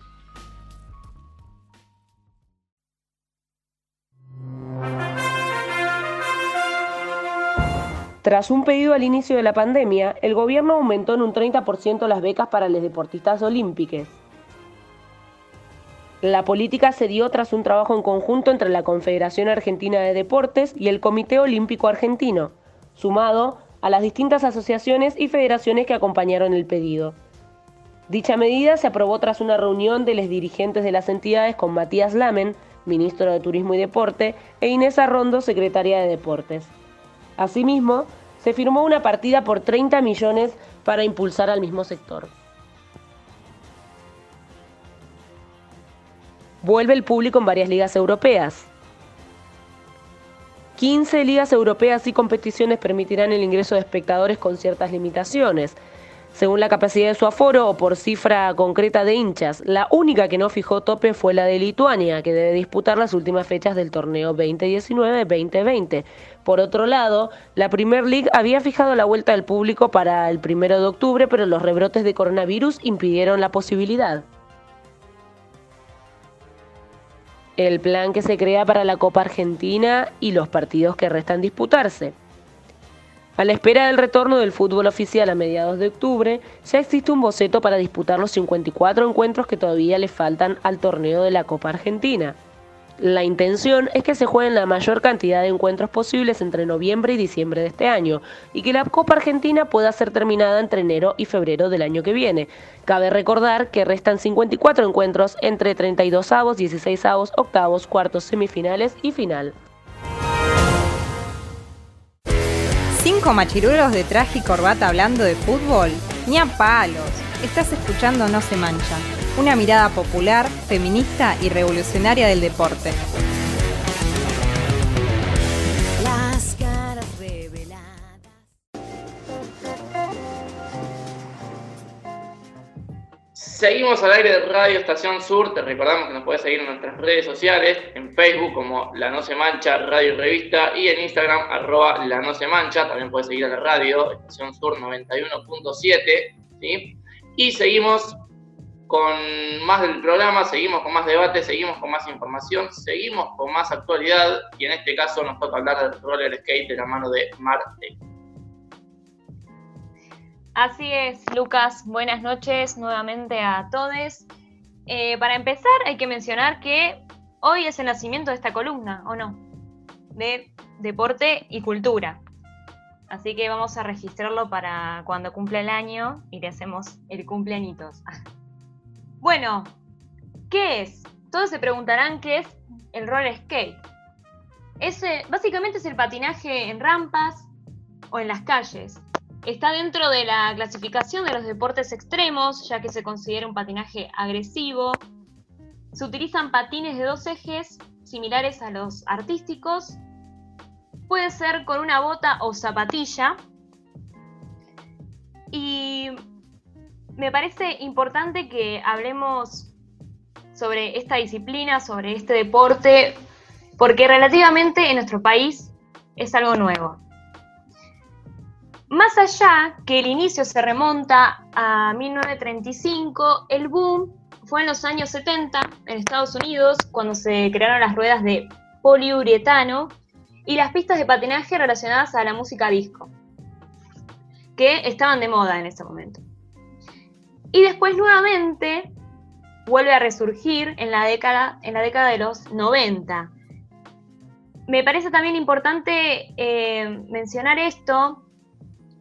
S18: Tras un pedido al inicio de la pandemia, el gobierno aumentó en un 30% las becas para los deportistas olímpiques. La política se dio tras un trabajo en conjunto entre la Confederación Argentina de Deportes y el Comité Olímpico Argentino, sumado a las distintas asociaciones y federaciones que acompañaron el pedido. Dicha medida se aprobó tras una reunión de los dirigentes de las entidades con Matías Lamen, ministro de Turismo y Deporte, e Inés Arrondo, secretaria de Deportes. Asimismo, se firmó una partida por 30 millones para impulsar al mismo sector. Vuelve el público en varias ligas europeas. 15 ligas europeas y competiciones permitirán el ingreso de espectadores con ciertas limitaciones, según la capacidad de su aforo o por cifra concreta de hinchas. La única que no fijó tope fue la de Lituania, que debe disputar las últimas fechas del torneo 2019-2020. Por otro lado, la Premier League había fijado la vuelta del público para el primero de octubre, pero los rebrotes de coronavirus impidieron la posibilidad. El plan que se crea para la Copa Argentina y los partidos que restan disputarse. A la espera del retorno del fútbol oficial a mediados de octubre, ya existe un boceto para disputar los 54 encuentros que todavía le faltan al torneo de la Copa Argentina. La intención es que se jueguen la mayor cantidad de encuentros posibles entre noviembre y diciembre de este año y que la Copa Argentina pueda ser terminada entre enero y febrero del año que viene. Cabe recordar que restan 54 encuentros entre 32 avos, 16 avos, octavos, cuartos, semifinales y final.
S3: ¿Cinco machirulos de traje y corbata hablando de fútbol? Ni a palos. Estás escuchando No se mancha. Una mirada popular, feminista y revolucionaria del deporte.
S6: Seguimos al aire de Radio Estación Sur. Te recordamos que nos puedes seguir en nuestras redes sociales, en Facebook como La No Se Mancha Radio y Revista y en Instagram arroba La No Se Mancha. También puedes seguir a la radio Estación Sur 91.7. ¿sí? Y seguimos con más del programa, seguimos con más debate, seguimos con más información, seguimos con más actualidad y en este caso nos toca hablar del roller skate de la mano de Marte.
S9: Así es, Lucas. Buenas noches nuevamente a todos. Eh, para empezar, hay que mencionar que hoy es el nacimiento de esta columna, ¿o no? De deporte y cultura. Así que vamos a registrarlo para cuando cumpla el año y le hacemos el cumpleañitos. *laughs* Bueno, ¿qué es? Todos se preguntarán qué es el roller skate. Ese, básicamente es el patinaje en rampas o en las calles. Está dentro de la clasificación de los deportes extremos, ya que se considera un patinaje agresivo. Se utilizan patines de dos ejes similares a los artísticos. Puede ser con una bota o zapatilla. Y me parece importante que hablemos sobre esta disciplina, sobre este deporte, porque relativamente en nuestro país es algo nuevo. Más allá que el inicio se remonta a 1935, el boom fue en los años 70 en Estados Unidos, cuando se crearon las ruedas de poliuretano y las pistas de patinaje relacionadas a la música disco, que estaban de moda en ese momento. Y después nuevamente vuelve a resurgir en la década, en la década de los 90. Me parece también importante eh, mencionar esto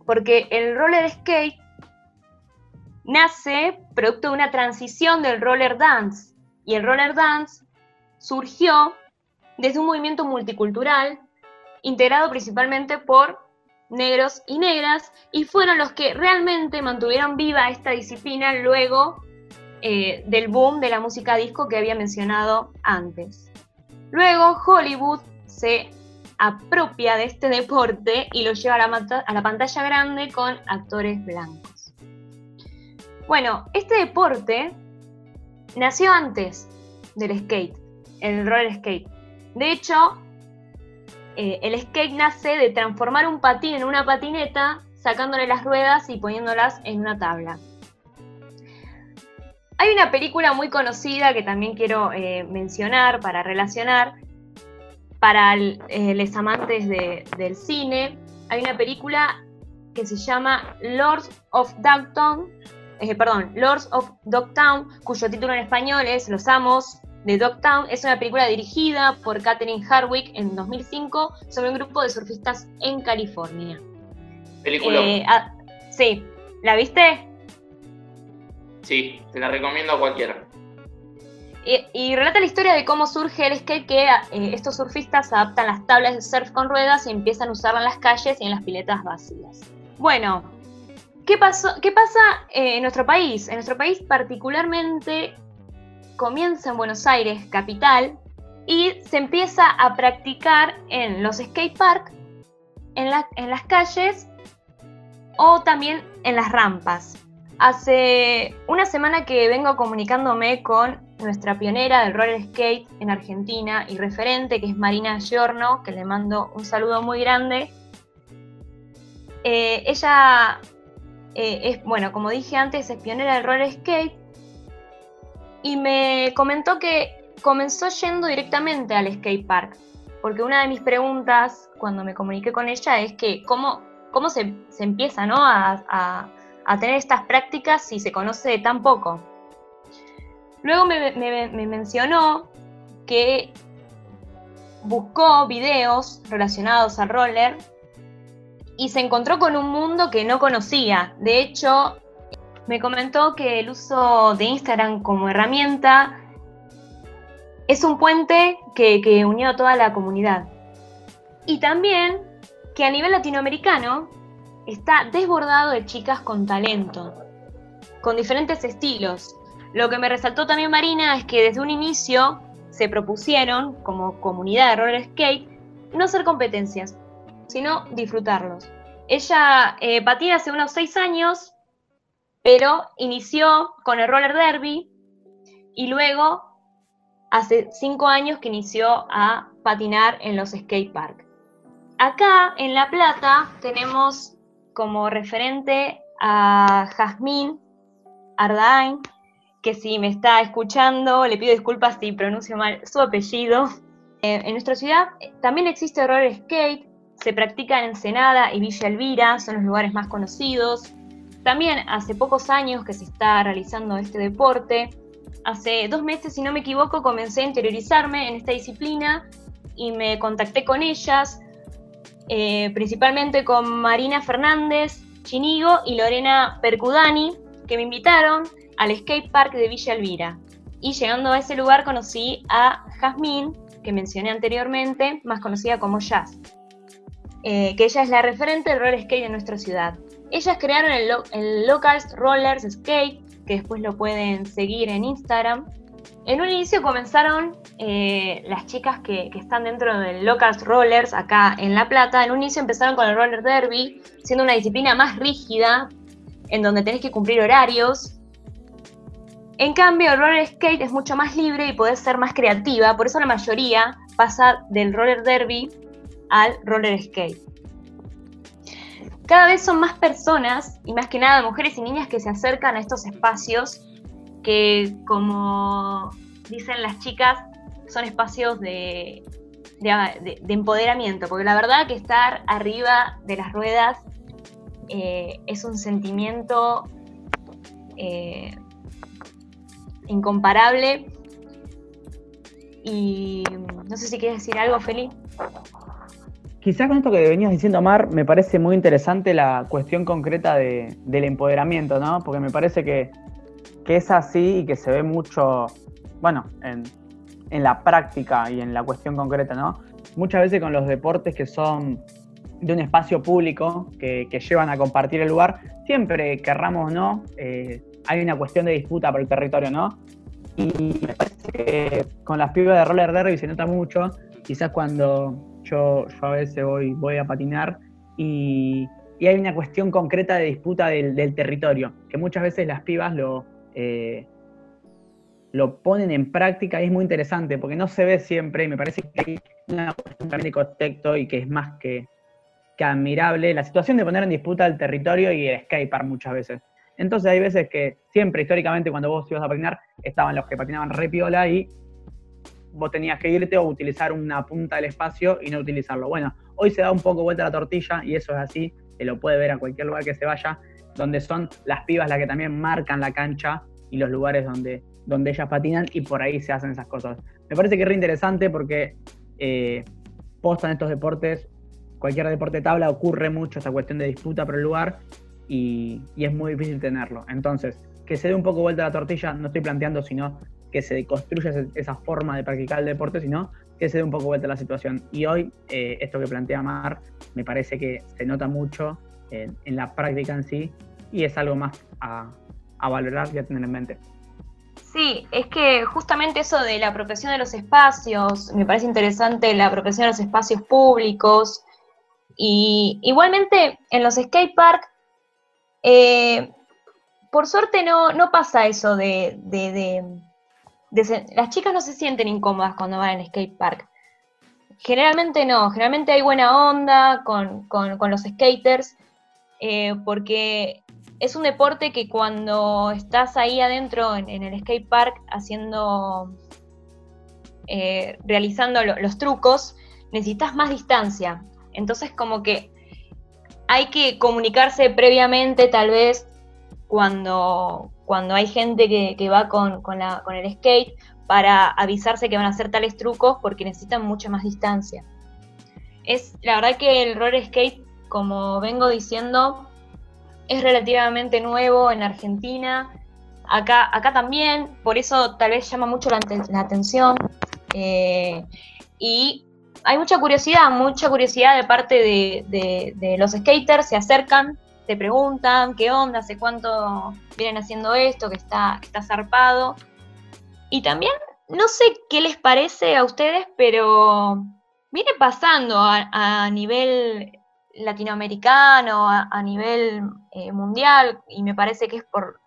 S9: porque el roller skate nace producto de una transición del roller dance y el roller dance surgió desde un movimiento multicultural integrado principalmente por negros y negras y fueron los que realmente mantuvieron viva esta disciplina luego eh, del boom de la música disco que había mencionado antes. Luego Hollywood se apropia de este deporte y lo lleva a la, pantalla grande con actores blancos. Bueno, este deporte nació antes del skate, el roller skate. De hecho, eh, el skate nace de transformar un patín en una patineta, sacándole las ruedas y poniéndolas en una tabla. Hay una película muy conocida que también quiero eh, mencionar para relacionar, para eh, los amantes del cine, hay una película que se llama Lords of Dogtown, eh, perdón, Lords of Dogtown, cuyo título en español es Los Amos de Dogtown. Es una película dirigida por Catherine Hardwick en 2005 sobre un grupo de surfistas en California.
S6: Película.
S9: Eh, ah, sí, ¿la viste?
S6: Sí, te la recomiendo a cualquiera.
S9: Y, relata la historia de cómo surge el skate, que eh, estos surfistas adaptan las tablas de surf con ruedas y empiezan a usarlas en las calles y en las piletas vacías. Bueno, ¿qué, pasó, qué pasa eh, en nuestro país? En nuestro país particularmente comienza en Buenos Aires, capital, y se empieza a practicar en los skate park, en las calles o también en las rampas. Hace una semana que vengo comunicándome con nuestra pionera del roller skate en Argentina y referente, que es Marina Giorno, que le mando un saludo muy grande. Eh, ella eh, es, bueno, como dije antes, es pionera del roller skate y me comentó que comenzó yendo directamente al skate park, porque una de mis preguntas cuando me comuniqué con ella es que cómo, cómo se, empieza ¿no? a tener estas prácticas si se conoce tan poco. Luego me, mencionó que buscó videos relacionados al roller y se encontró con un mundo que no conocía. De hecho, me comentó que el uso de Instagram como herramienta es un puente que, que, unió a toda la comunidad. Y también que a nivel latinoamericano está desbordado de chicas con talento, con diferentes estilos. Lo que me resaltó también Marina es que desde un inicio se propusieron, como comunidad de roller skate, no ser competencias, sino disfrutarlos. Ella eh, patina hace unos seis años, pero inició con el roller derby y luego hace cinco años que inició a patinar en los skate park. Acá en La Plata tenemos como referente a Jazmín Ardain, que si me está escuchando, le pido disculpas si pronuncio mal su apellido. Eh, en nuestra ciudad eh, también existe roller skate, se practica en Ensenada y Villa Elvira, son los lugares más conocidos. También hace pocos años que se está realizando este deporte. Hace dos meses, si no me equivoco, comencé a interiorizarme en esta disciplina y me contacté con ellas, eh, principalmente con Marina Fernández Chinigo y Lorena Percudani, que me invitaron al skate park de Villa Elvira. Y llegando a ese lugar conocí a Jazmín, que mencioné anteriormente, más conocida como Jazz. eh, que ella es la referente del roller skate de nuestra ciudad. Ellas crearon el, lo- el Locals Rollers Skate, que después lo pueden seguir en Instagram. En un inicio comenzaron eh, las chicas que, están dentro del Locals Rollers acá en La Plata. En un inicio empezaron con el roller derby, siendo una disciplina más rígida, en donde tenés que cumplir horarios. En cambio, el roller skate es mucho más libre y podés ser más creativa, por eso la mayoría pasa del roller derby al roller skate. Cada vez son más personas, y más que nada mujeres y niñas, que se acercan a estos espacios que, como dicen las chicas, son espacios de, de- de- de empoderamiento, porque la verdad que estar arriba de las ruedas eh, es un sentimiento eh, incomparable. Y no sé si quieres decir algo, Feli.
S8: Quizás con esto que venías diciendo, Mar, me parece muy interesante la cuestión concreta de- del empoderamiento, ¿no? Porque me parece que, que es así y que se ve mucho, bueno, en, en la práctica y en la cuestión concreta, ¿no? Muchas veces con los deportes que son de un espacio público, que, que llevan a compartir el lugar, siempre querramos o no, eh, hay una cuestión de disputa por el territorio, ¿no? Y me parece que con las pibas de roller derby se nota mucho, quizás cuando yo, a veces voy, voy a patinar y, y hay una cuestión concreta de disputa del, del territorio, que muchas veces las pibas lo, eh, lo ponen en práctica y es muy interesante porque no se ve siempre y me parece que hay una cuestión de contexto y que es más que, que admirable la situación de poner en disputa el territorio y el skatepark muchas veces. Entonces hay veces que siempre históricamente cuando vos ibas a patinar estaban los que patinaban re piola y vos tenías que irte o utilizar una punta del espacio y no utilizarlo. Bueno, hoy se da un poco vuelta la tortilla y eso es así, se lo puede ver a cualquier lugar que se vaya, donde son las pibas las que también marcan la cancha y los lugares donde, donde ellas patinan y por ahí se hacen esas cosas. Me parece que es re interesante porque eh, posta en estos deportes, cualquier deporte de tabla ocurre mucho esa cuestión de disputa por el lugar y, y es muy difícil tenerlo. Entonces, que se dé un poco vuelta la tortilla, no estoy planteando sino que se construya esa forma de practicar el deporte, sino que se dé un poco vuelta la situación. Y hoy, eh, esto que plantea Mar, me parece que se nota mucho en, la práctica en sí y es algo más a, a valorar y a tener en mente.
S9: Sí, es que justamente eso de la apropiación de los espacios, me parece interesante la apropiación de los espacios públicos. Y igualmente en los skatepark, eh, por suerte no, no pasa eso de, de- Las chicas no se sienten incómodas cuando van al skatepark. Generalmente no, generalmente hay buena onda con, con- con los skaters, eh, porque es un deporte que cuando estás ahí adentro en, el skate park haciendo, eh, realizando lo- los trucos, necesitas más distancia. Entonces como que hay que comunicarse previamente tal vez cuando, cuando hay gente que, va con, con la- con el skate para avisarse que van a hacer tales trucos porque necesitan mucha más distancia. Es la verdad que el roller skate, como vengo diciendo, es relativamente nuevo en Argentina. Acá, acá también, por eso tal vez llama mucho la, aten- la atención. eh, y hay mucha curiosidad, mucha curiosidad de parte de, los skaters, se acercan, te preguntan qué onda, hace cuánto vienen haciendo esto, que está, está zarpado. Y también, no sé qué les parece a ustedes, pero viene pasando a nivel latinoamericano, a, nivel eh, mundial, y me parece que es por,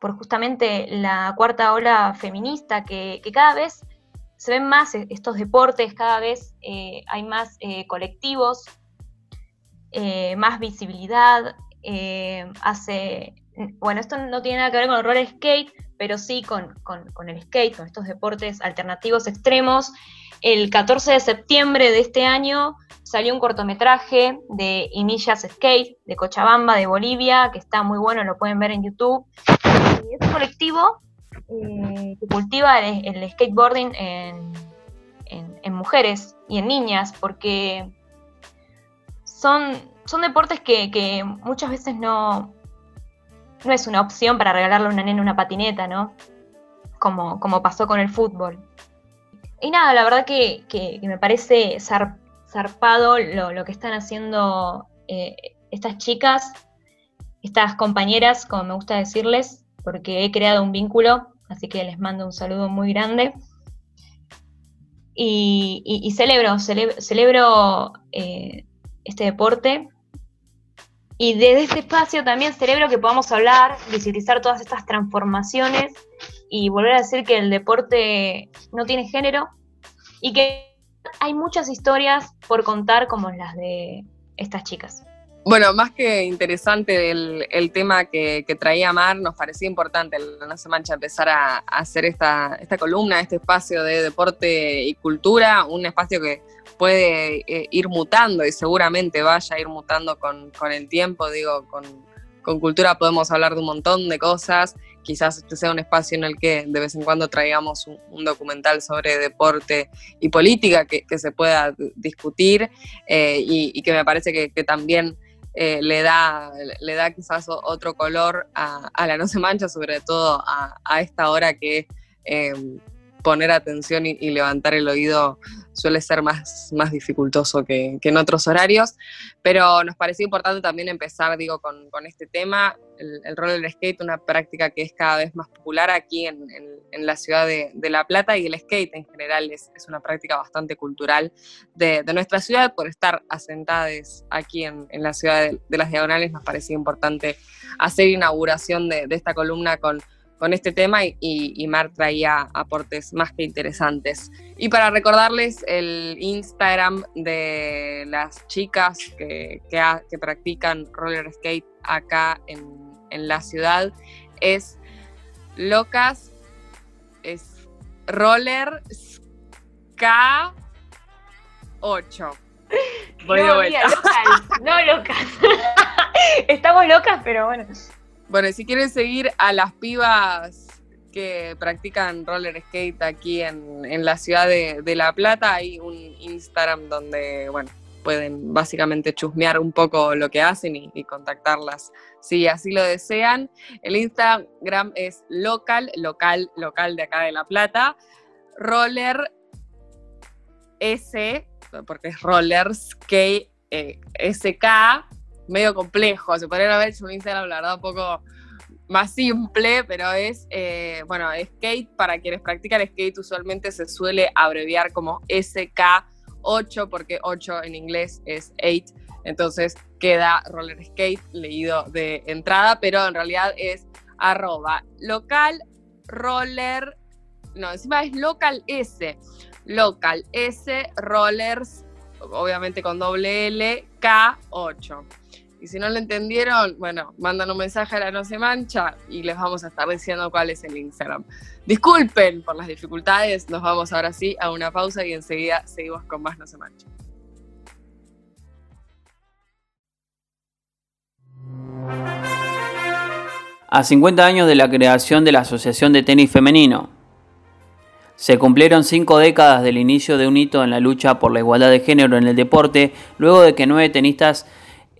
S9: por justamente la cuarta ola feminista, que, cada vez se ven más e- estos deportes, cada vez eh, hay más eh, colectivos, eh, más visibilidad, hace, bueno, esto no tiene nada que ver con el roller skate, pero sí con- con el skate, con estos deportes alternativos extremos. El 14 de septiembre de este año salió un cortometraje de Imillas Skate, de Cochabamba, de Bolivia, que está muy bueno, lo pueden ver en YouTube. Es un colectivo eh, que cultiva el, skateboarding en, mujeres y en niñas, porque son, deportes que, que muchas veces no, no es una opción para regalarle a una nena una patineta, ¿no? Como, como pasó con el fútbol. Y nada, la verdad que, que- me parece zar- zarpado lo, lo que están haciendo eh, estas chicas, estas compañeras, como me gusta decirles, porque he creado un vínculo, así que les mando un saludo muy grande. Y, celebro, celebro, eh, este deporte. Y desde este espacio también celebro que podamos hablar, visibilizar todas estas transformaciones y volver a decir que el deporte no tiene género y que hay muchas historias por contar como las de estas chicas.
S4: Bueno, más que interesante el, el tema que, que traía Mar, nos parecía importante, No se mancha, empezar a, a hacer esta, esta columna, este espacio de deporte y cultura, un espacio que puede eh, ir mutando y seguramente vaya a ir mutando con, con el tiempo, digo, con, con cultura podemos hablar de un montón de cosas, quizás este sea un espacio en el que de vez en cuando traigamos un, documental sobre deporte y política que, se pueda discutir eh, y, que me parece que, también eh, le, da, le da quizás otro color a, la No se mancha, sobre todo a, esta hora que eh, poner atención y levantar el oído suele ser más, más dificultoso que, que en otros horarios, pero nos parecía importante también empezar, digo, con, con este tema, el, el roller skate, una práctica que es cada vez más popular aquí en, en- la ciudad de, de La Plata y el skate en general es, es una práctica bastante cultural de, de nuestra ciudad, por estar asentadas aquí en, en la ciudad de, de las Diagonales, nos parecía importante hacer inauguración de esta columna con, con este tema y, Mar traía aportes más que interesantes. Y para recordarles el Instagram de las chicas que, que, ha- que practican roller skate acá en, en la ciudad es locas, es roller K8. Voy de
S9: no,
S4: vuelta.
S9: mira, local, no locas. *laughs* Estamos locas, pero bueno.
S4: Bueno, y si quieren seguir a las pibas que practican roller skate aquí en, en la ciudad de, de La Plata, hay un Instagram donde, bueno, pueden básicamente chusmear un poco lo que hacen y, contactarlas si así lo desean. El Instagram es local, local, local de acá de La Plata, roller S, porque es rollers, K, eh, SK, medio complejo. Se podría haber hecho un Instagram, la verdad, un poco más simple, pero es, eh, bueno, skate, para quienes practican skate, usualmente se suele abreviar como SK8, porque 8 en inglés es 8, entonces queda roller skate leído de entrada, pero en realidad es arroba local roller, no, encima es local S, local S rollers, obviamente con doble L, K8. Y si no lo entendieron, bueno, mandan un mensaje a la No Se Mancha y les vamos a estar diciendo cuál es el Instagram. Disculpen por las dificultades, nos vamos ahora sí a una pausa y enseguida seguimos con más No Se Mancha.
S5: A 50 años de la creación de la Asociación de Tenis Femenino, se cumplieron cinco décadas del inicio de un hito en la lucha por la igualdad de género en el deporte, luego de que nueve tenistas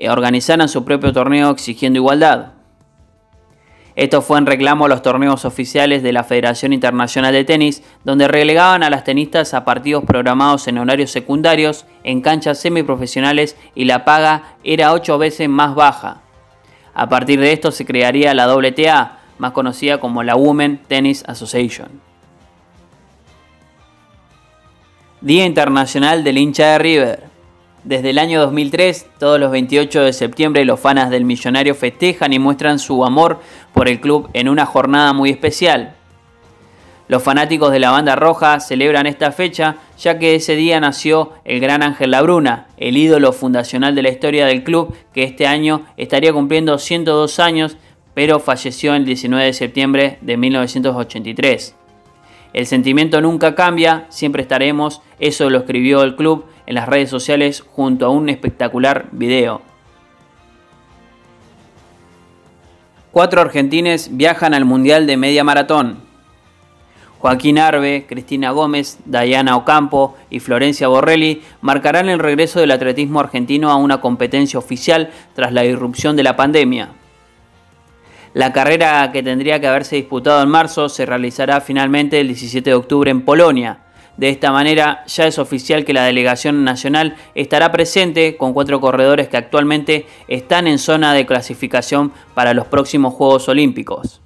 S5: organizaran su propio torneo exigiendo igualdad. Esto fue en reclamo a los torneos oficiales de la Federación Internacional de Tenis, donde relegaban a las tenistas a partidos programados en horarios secundarios, en canchas semiprofesionales y la paga era ocho veces más baja. A partir de esto se crearía la WTA, más conocida como la Women Tennis Association. Día Internacional del hincha de River. Desde el año 2003, todos los 28 de septiembre los fanas del millonario festejan y muestran su amor por el club en una jornada muy especial. Los fanáticos de la banda roja celebran esta fecha ya que ese día nació el gran Ángel Labruna, el ídolo fundacional de la historia del club que este año estaría cumpliendo 102 años, pero falleció el 19 de septiembre de 1983. El sentimiento nunca cambia, siempre estaremos, eso lo escribió el club en las redes sociales junto a un espectacular video. Cuatro argentines viajan al Mundial de Media Maratón. Joaquín Arbe, Cristina Gómez, Dayana Ocampo y Florencia Borrelli marcarán el regreso del atletismo argentino a una competencia oficial tras la irrupción de la pandemia. La carrera que tendría que haberse disputado en marzo se realizará finalmente el 17 de octubre en Polonia. De esta manera ya es oficial que la delegación nacional estará presente con cuatro corredores que actualmente están en zona de clasificación para los próximos Juegos Olímpicos.